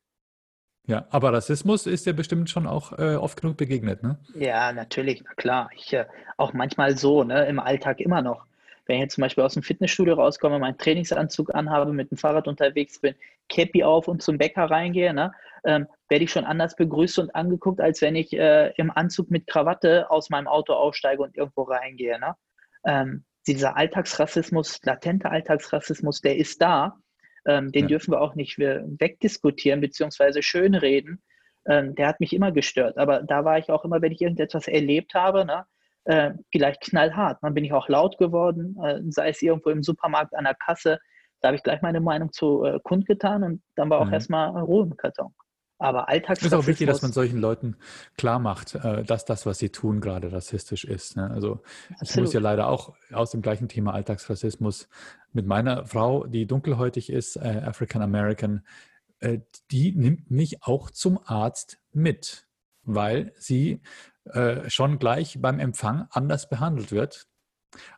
Ja, aber Rassismus ist ja bestimmt schon auch äh, oft genug begegnet, ne? Ja, natürlich, na klar. Ich, auch manchmal so, ne, im Alltag immer noch. Wenn ich jetzt zum Beispiel aus dem Fitnessstudio rauskomme, meinen Trainingsanzug anhabe, mit dem Fahrrad unterwegs bin, Cappy auf und zum Bäcker reingehe, ne, ähm, werde ich schon anders begrüßt und angeguckt, als wenn ich äh, im Anzug mit Krawatte aus meinem Auto aussteige und irgendwo reingehe. Ne? Ähm, dieser Alltagsrassismus, latente Alltagsrassismus, der ist da. Ähm, den ja. dürfen wir auch nicht wegdiskutieren bzw. schönreden. Ähm, der hat mich immer gestört. Aber da war ich auch immer, wenn ich irgendetwas erlebt habe, ne, äh, gleich knallhart. Dann bin ich auch laut geworden, äh, sei es irgendwo im Supermarkt an der Kasse. Da habe ich gleich meine Meinung zu äh, kundgetan und dann war auch mhm. erstmal Ruhe im Karton. Aber Alltagsrassismus... Es ist auch wichtig, dass man solchen Leuten klar macht, äh, dass das, was sie tun, gerade rassistisch ist. Ne? Also Absolut. ich muss ja leider auch aus dem gleichen Thema Alltagsrassismus mit meiner Frau, die dunkelhäutig ist, äh, African American, äh, die nimmt mich auch zum Arzt mit, weil sie schon gleich beim Empfang anders behandelt wird.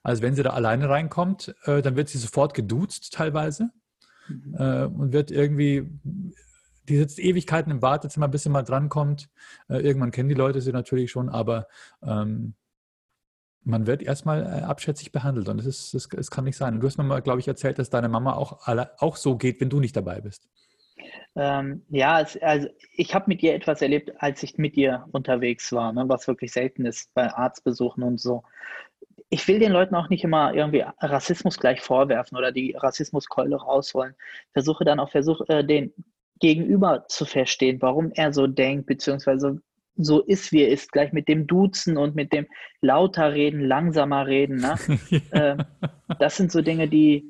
Also wenn sie da alleine reinkommt, dann wird sie sofort geduzt teilweise mhm. und wird irgendwie die sitzt Ewigkeiten im Wartezimmer, bis sie mal drankommt. Äh, irgendwann kennen die Leute sie natürlich schon, aber ähm, man wird erstmal äh, abschätzig behandelt und das, ist, das, das, kann nicht sein. Und du hast mir mal, glaube ich, erzählt, dass deine Mama auch, alle, auch so geht, wenn du nicht dabei bist. Ähm, ja, es, also ich habe mit ihr etwas erlebt, als ich mit ihr unterwegs war, ne, was wirklich selten ist bei Arztbesuchen und so. Ich will den Leuten auch nicht immer irgendwie Rassismus gleich vorwerfen oder die Rassismuskeule rausholen. Versuche dann auch versuch, äh, den, Gegenüber zu verstehen, warum er so denkt, beziehungsweise so ist, wie er ist, gleich mit dem Duzen und mit dem lauter reden, langsamer reden. Ne? äh, das sind so Dinge, die,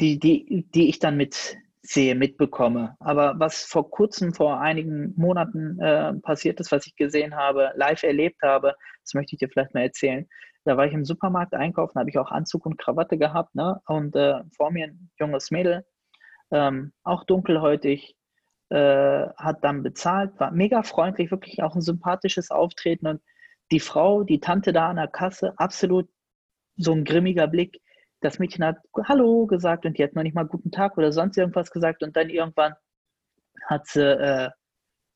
die, die, die ich dann mit sehe, mitbekomme. Aber was vor kurzem, vor einigen Monaten äh, passiert ist, was ich gesehen habe, live erlebt habe, das möchte ich dir vielleicht mal erzählen. Da war ich im Supermarkt einkaufen, habe ich auch Anzug und Krawatte gehabt, ne? Und äh, vor mir ein junges Mädel, ähm, auch dunkelhäutig, äh, hat dann bezahlt, war mega freundlich, wirklich auch ein sympathisches Auftreten und die Frau, die Tante da an der Kasse, absolut so ein grimmiger Blick. Das Mädchen hat Hallo gesagt und die hat noch nicht mal guten Tag oder sonst irgendwas gesagt und dann irgendwann hat sie äh,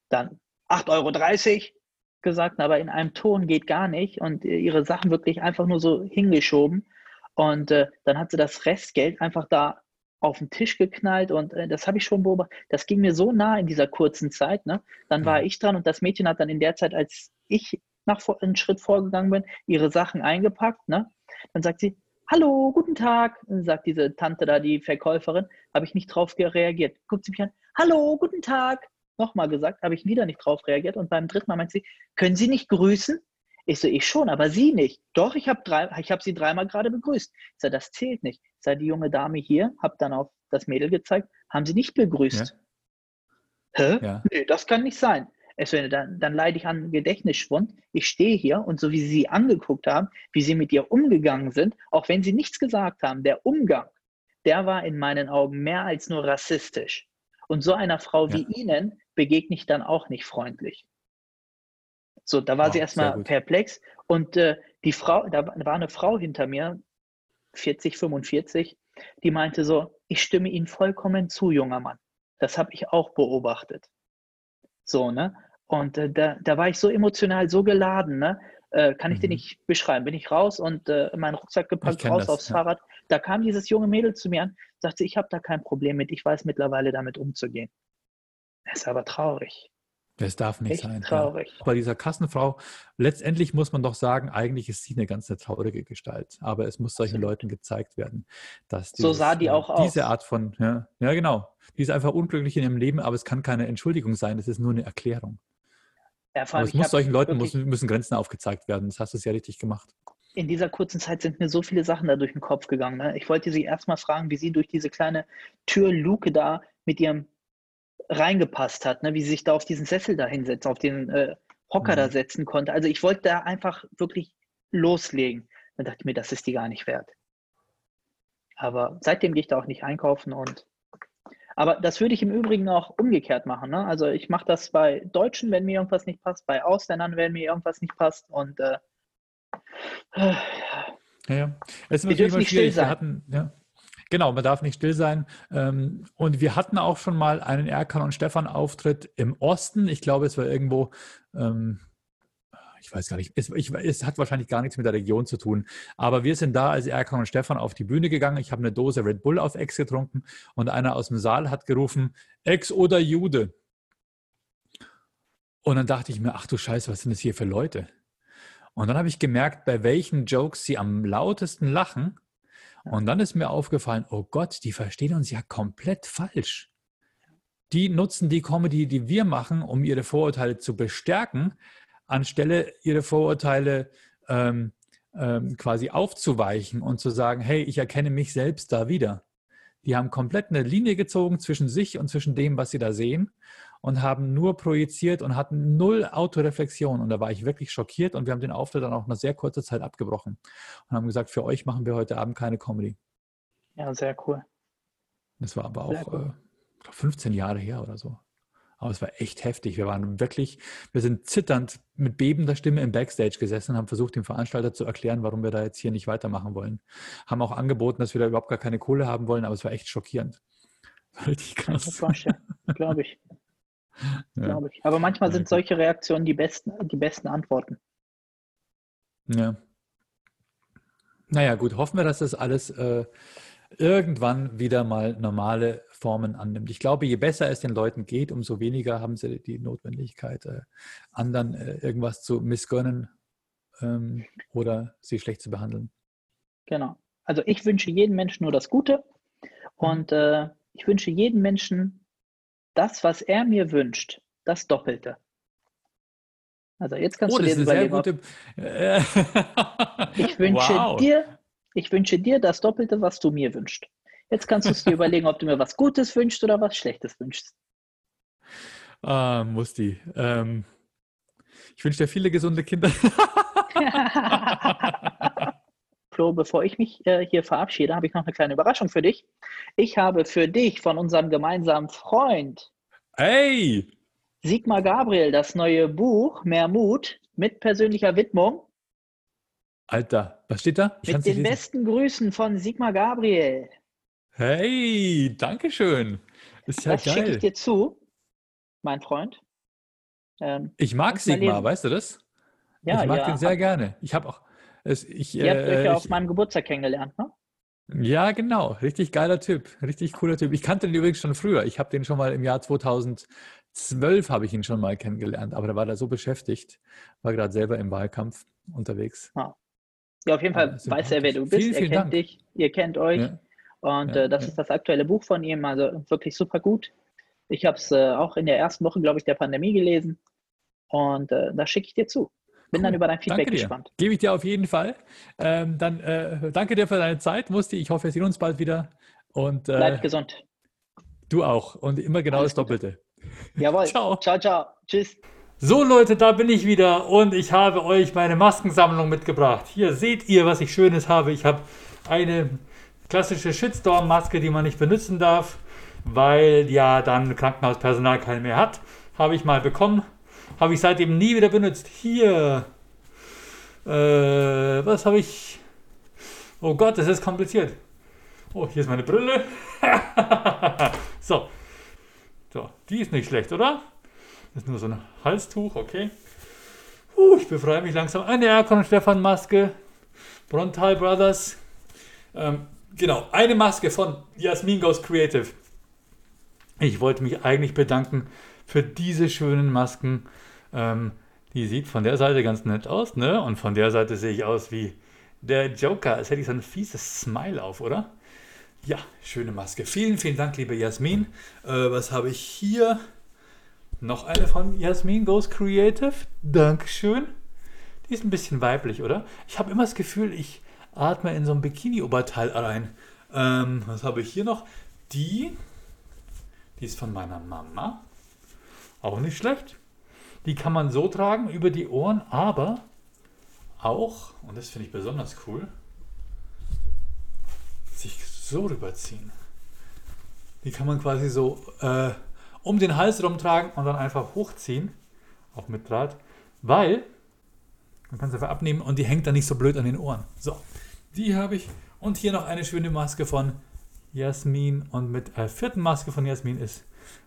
dann 8,30 Euro gesagt, aber in einem Ton geht gar nicht und ihre Sachen wirklich einfach nur so hingeschoben. Und äh, dann hat sie das Restgeld einfach da auf den Tisch geknallt und äh, das habe ich schon beobachtet. Das ging mir so nah in dieser kurzen Zeit. Ne? Dann war mhm. ich dran und das Mädchen hat dann in der Zeit, als ich nach einen Schritt vorgegangen bin, ihre Sachen eingepackt. Ne? Dann sagt sie, Hallo, guten Tag, sagt diese Tante da, die Verkäuferin. Habe ich nicht drauf reagiert. Guckt sie mich an, Hallo, guten Tag. Nochmal gesagt, habe ich wieder nicht drauf reagiert. Und beim dritten Mal meint sie, können Sie nicht grüßen? Ich so, ich schon, aber sie nicht. Doch, ich habe hab sie dreimal gerade begrüßt. Ich sage, das zählt nicht. Ich sage, die junge Dame hier, habe dann auf das Mädel gezeigt, haben sie nicht begrüßt. Ja. Hä? Ja. Nee, das kann nicht sein. Ich so, dann, dann leide ich an Gedächtnisschwund. Ich stehe hier und so wie sie sie angeguckt haben, wie sie mit ihr umgegangen sind, auch wenn sie nichts gesagt haben, der Umgang, der war in meinen Augen mehr als nur rassistisch. Und so einer Frau ja. wie Ihnen begegne ich dann auch nicht freundlich. So, da war oh, sie erstmal perplex. Und äh, die Frau, da war eine Frau hinter mir, 40, 45, die meinte so, ich stimme Ihnen vollkommen zu, junger Mann. Das habe ich auch beobachtet. So, ne? Und äh, da, da war ich so emotional, so geladen, ne? Äh, kann ich mhm. dir nicht beschreiben. Bin ich raus und äh, meinen Rucksack gepackt, raus das, aufs ja. Fahrrad. Da kam dieses junge Mädel zu mir an, sagte, ich habe da kein Problem mit, ich weiß mittlerweile damit umzugehen. Das ist aber traurig. Das darf nicht Echt sein. Traurig. Ja. Bei dieser Kassenfrau, letztendlich muss man doch sagen, eigentlich ist sie eine ganz traurige Gestalt. Aber es muss solchen Leuten gezeigt werden, dass dieses, so sah die auch äh, diese aus. Art von, ja, ja, genau, die ist einfach unglücklich in ihrem Leben, aber es kann keine Entschuldigung sein, es ist nur eine Erklärung. Ja, aber es muss solchen Leuten müssen, müssen Grenzen aufgezeigt werden. Das hast du sehr richtig gemacht in dieser kurzen Zeit sind mir so viele Sachen da durch den Kopf gegangen. Ne? Ich wollte sie erstmal fragen, wie sie durch diese kleine Türluke da mit ihrem reingepasst hat, ne? wie sie sich da auf diesen Sessel da hinsetzt, auf den äh, Hocker mhm. da setzen konnte. Also ich wollte da einfach wirklich loslegen. Dann dachte ich mir, das ist die gar nicht wert. Aber seitdem gehe ich da auch nicht einkaufen und aber das würde ich im Übrigen auch umgekehrt machen. Ne? Also ich mache das bei Deutschen, wenn mir irgendwas nicht passt, bei Ausländern, wenn mir irgendwas nicht passt und äh, ja, ja. Es ist natürlich immer schwierig. Wir hatten, ja. Genau, man darf nicht still sein. Ähm, und wir hatten auch schon mal einen Erkan und Stefan Auftritt im Osten. Ich glaube, es war irgendwo, ähm, ich weiß gar nicht, es, ich, es, hat wahrscheinlich gar nichts mit der Region zu tun. Aber wir sind da als Erkan und Stefan auf die Bühne gegangen. Ich habe eine Dose Red Bull auf Ex getrunken und einer aus dem Saal hat gerufen, Ex oder Jude. Und dann dachte ich mir, ach du Scheiße, was sind das hier für Leute? Und dann habe ich gemerkt, bei welchen Jokes sie am lautesten lachen und dann ist mir aufgefallen, oh Gott, die verstehen uns ja komplett falsch. Die nutzen die Comedy, die wir machen, um ihre Vorurteile zu bestärken, anstelle ihre Vorurteile ähm, ähm, quasi aufzuweichen und zu sagen, hey, ich erkenne mich selbst da wieder. Die haben komplett eine Linie gezogen zwischen sich und zwischen dem, was sie da sehen. und haben nur projiziert und hatten null Autoreflexion. Und da war ich wirklich schockiert und wir haben den Auftritt dann auch nach sehr kurzer Zeit abgebrochen und haben gesagt, für euch machen wir heute Abend keine Comedy. Ja, sehr cool. Das war aber Sehr auch cool. äh, 15 Jahre her oder so. Aber es war echt heftig. Wir waren wirklich, wir sind zitternd mit bebender Stimme im Backstage gesessen und haben versucht, dem Veranstalter zu erklären, warum wir da jetzt hier nicht weitermachen wollen. Haben auch angeboten, dass wir da überhaupt gar keine Kohle haben wollen, aber es war echt schockierend. Richtig krass. Glaube ich. Ja. Glaube ich. Aber manchmal sind solche Reaktionen die besten, die besten Antworten. Ja. Naja, gut, hoffen wir, dass das alles äh, irgendwann wieder mal normale Formen annimmt. Ich glaube, je besser es den Leuten geht, umso weniger haben sie die Notwendigkeit, äh, anderen äh, irgendwas zu missgönnen ähm, oder sie schlecht zu behandeln. Genau. Also ich wünsche jedem Menschen nur das Gute und äh, ich wünsche jedem Menschen das, was er mir wünscht, das Doppelte. Also jetzt kannst Oh, du das dir ist eine sehr gute. Ich wünsche wow. dir, ich wünsche dir das Doppelte, was du mir wünschst. Jetzt kannst du es dir überlegen, ob du mir was Gutes wünschst oder was Schlechtes wünschst. Ah, Musti. Ähm, ich wünsche dir viele gesunde Kinder. Flo, bevor ich mich äh, hier verabschiede, habe ich noch eine kleine Überraschung für dich. Ich habe für dich von unserem gemeinsamen Freund Hey! Sigmar Gabriel das neue Buch Mehr Mut mit persönlicher Widmung Alter, was steht da? Ich mit den besten Grüßen von Sigmar Gabriel. Hey, danke schön. Ist ja das schicke ich geil. dir zu, mein Freund. Ähm, Ich mag Sigmar, weißt du das? ja, ich mag ihr, den sehr gerne. Ich habe auch. Es, ich, ihr habt euch äh, ja ich, auf meinem Geburtstag kennengelernt, ne? ja, genau. Richtig geiler Typ. Richtig cooler Typ. Ich kannte den übrigens schon früher. Ich habe den schon mal im Jahr 2012 habe ich ihn schon mal kennengelernt, aber da war er so beschäftigt, war gerade selber im Wahlkampf unterwegs. Ja, auf jeden Fall sympathisch. weiß er, wer du bist. Vielen, er vielen kennt Dank. dich, ihr kennt euch. Ja. Und Ja, äh, das ja. ist das aktuelle Buch von ihm, also wirklich super gut. Ich habe es äh, auch in der ersten Woche, glaube ich, der Pandemie gelesen. Und äh, das schicke ich dir zu. Bin dann Cool. über dein Feedback gespannt. Gebe ich dir auf jeden Fall. Ähm, dann äh, danke dir für deine Zeit, Musti. Ich hoffe, wir sehen uns bald wieder. Und äh, Bleib gesund. du auch. Und immer genau Alles das. Doppelte. Jawohl. Ciao. Ciao, ciao. Tschüss. So Leute, da bin ich wieder und ich habe euch meine Maskensammlung mitgebracht. Hier seht ihr, was ich Schönes habe. Ich habe eine klassische Shitstorm-Maske, die man nicht benutzen darf, weil ja dann Krankenhauspersonal keine mehr hat. Habe ich mal bekommen. Habe ich seitdem nie wieder benutzt. Hier. Äh, was habe ich? Oh Gott, das ist kompliziert. Oh, hier ist meine Brille. so. So, die ist nicht schlecht, oder? Das ist nur so ein Halstuch, okay. Uh, ich befreie mich langsam. Eine Erkon und Stefan Maske. Brontal Brothers. Ähm, genau, eine Maske von Jasmin Goes Creative. Ich wollte mich eigentlich bedanken für diese schönen Masken. Ähm, die sieht von der Seite ganz nett aus, ne? Und von der Seite sehe ich aus wie der Joker. Als hätte ich so ein fieses Smile auf, oder? Ja, schöne Maske. Vielen, vielen Dank, liebe Jasmin. Äh, was habe ich hier? Noch eine von Jasmin Goes Creative. Dankeschön. Die ist ein bisschen weiblich, oder? Ich habe immer das Gefühl, ich atme in so ein Bikini-Oberteil rein. Ähm, was habe ich hier noch? Die, die ist von meiner Mama. Auch nicht schlecht. Die kann man so tragen über die Ohren, aber auch, und das finde ich besonders cool, sich so rüberziehen. Die kann man quasi so äh, um den Hals rumtragen und dann einfach hochziehen, auch mit Draht, weil man kann sie einfach abnehmen und die hängt dann nicht so blöd an den Ohren. So, die habe ich. Und hier noch eine schöne Maske von Jasmin und mit der vierten Maske von Jasmin ist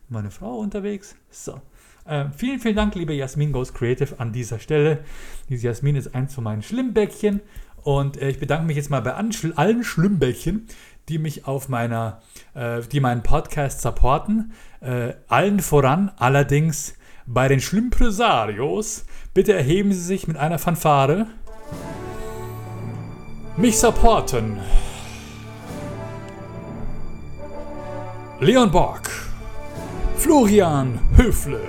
meine Frau unterwegs. So, äh, vielen, vielen Dank, liebe Jasmin Goes Creative an dieser Stelle. Diese Jasmin ist eins von meinen Schlimmbäckchen und äh, ich bedanke mich jetzt mal bei allen Schlimmbäckchen, die mich auf meiner, äh, die meinen Podcast supporten. Äh, allen voran allerdings bei den Schlimmpresarios. Bitte erheben Sie sich mit einer Fanfare. Mich supporten. Leon Borg, Florian Höfle,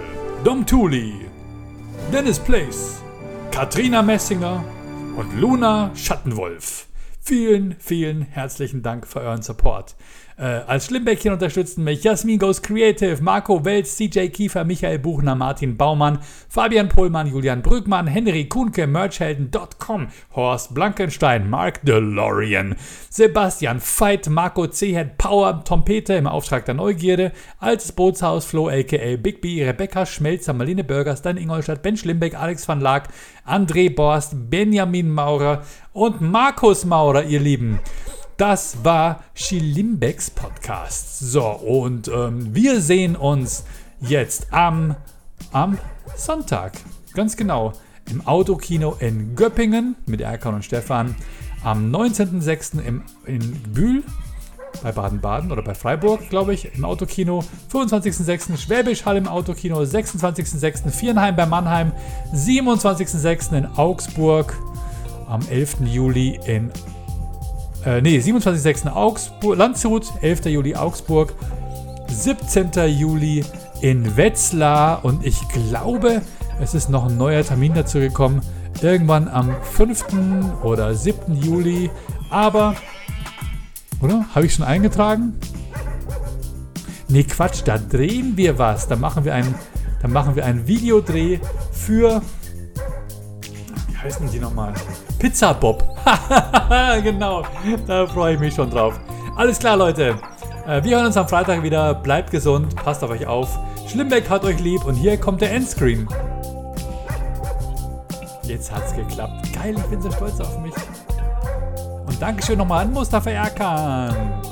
Dom Thuli, Dennis Place, Katrina Messinger und Luna Schattenwolf. Vielen, vielen herzlichen Dank für euren Support. Äh, als Schlimmbäckchen unterstützen mich Jasmin Goes Creative, Marco Welz, CJ Kiefer, Michael Buchner, Martin Baumann, Fabian Pohlmann, Julian Brückmann, Henry Kuhnke, Merchhelden.com, Horst Blankenstein, Mark DeLorean, Sebastian Veit, Marco Zehet, Power, Tom Peter im Auftrag der Neugierde, Altes Bootshaus, Flo aka Big B, Rebecca Schmelzer, Marlene Burgers, Dan Ingolstadt, Ben Schlimbeck, Alex van Laak, André Borst, Benjamin Maurer und Markus Maurer, ihr Lieben. Das war Schilimbecks Podcast. So, und ähm, wir sehen uns jetzt am, am Sonntag. Ganz genau. Im Autokino in Göppingen mit Erkan und Stefan. Am 19.06. in Bühl bei Baden-Baden oder bei Freiburg, glaube ich, im Autokino. 25.06. Schwäbisch Hall im Autokino. 26.06. Vierenheim bei Mannheim. 27.06. in Augsburg. Am 11. Juli in äh, nee, 27.06. Augsburg, Landshut, 11. Juli Augsburg, 17. Juli in Wetzlar und ich glaube, es ist noch ein neuer Termin dazu gekommen, irgendwann am 5. oder 7. Juli, aber, oder? Habe ich schon eingetragen? Nee, Quatsch, da drehen wir was. Da machen wir einen, da machen wir einen Videodreh für, heißen die nochmal? Pizza Bob. genau, da freue ich mich schon drauf. Alles klar, Leute. Äh, wir hören uns am Freitag wieder. Bleibt gesund, passt auf euch auf. Schlimmbeck hat euch lieb und hier kommt der Endscreen. Jetzt hat's geklappt. Geil, ich bin so stolz auf mich. Und Dankeschön nochmal an Mustafa Erkan.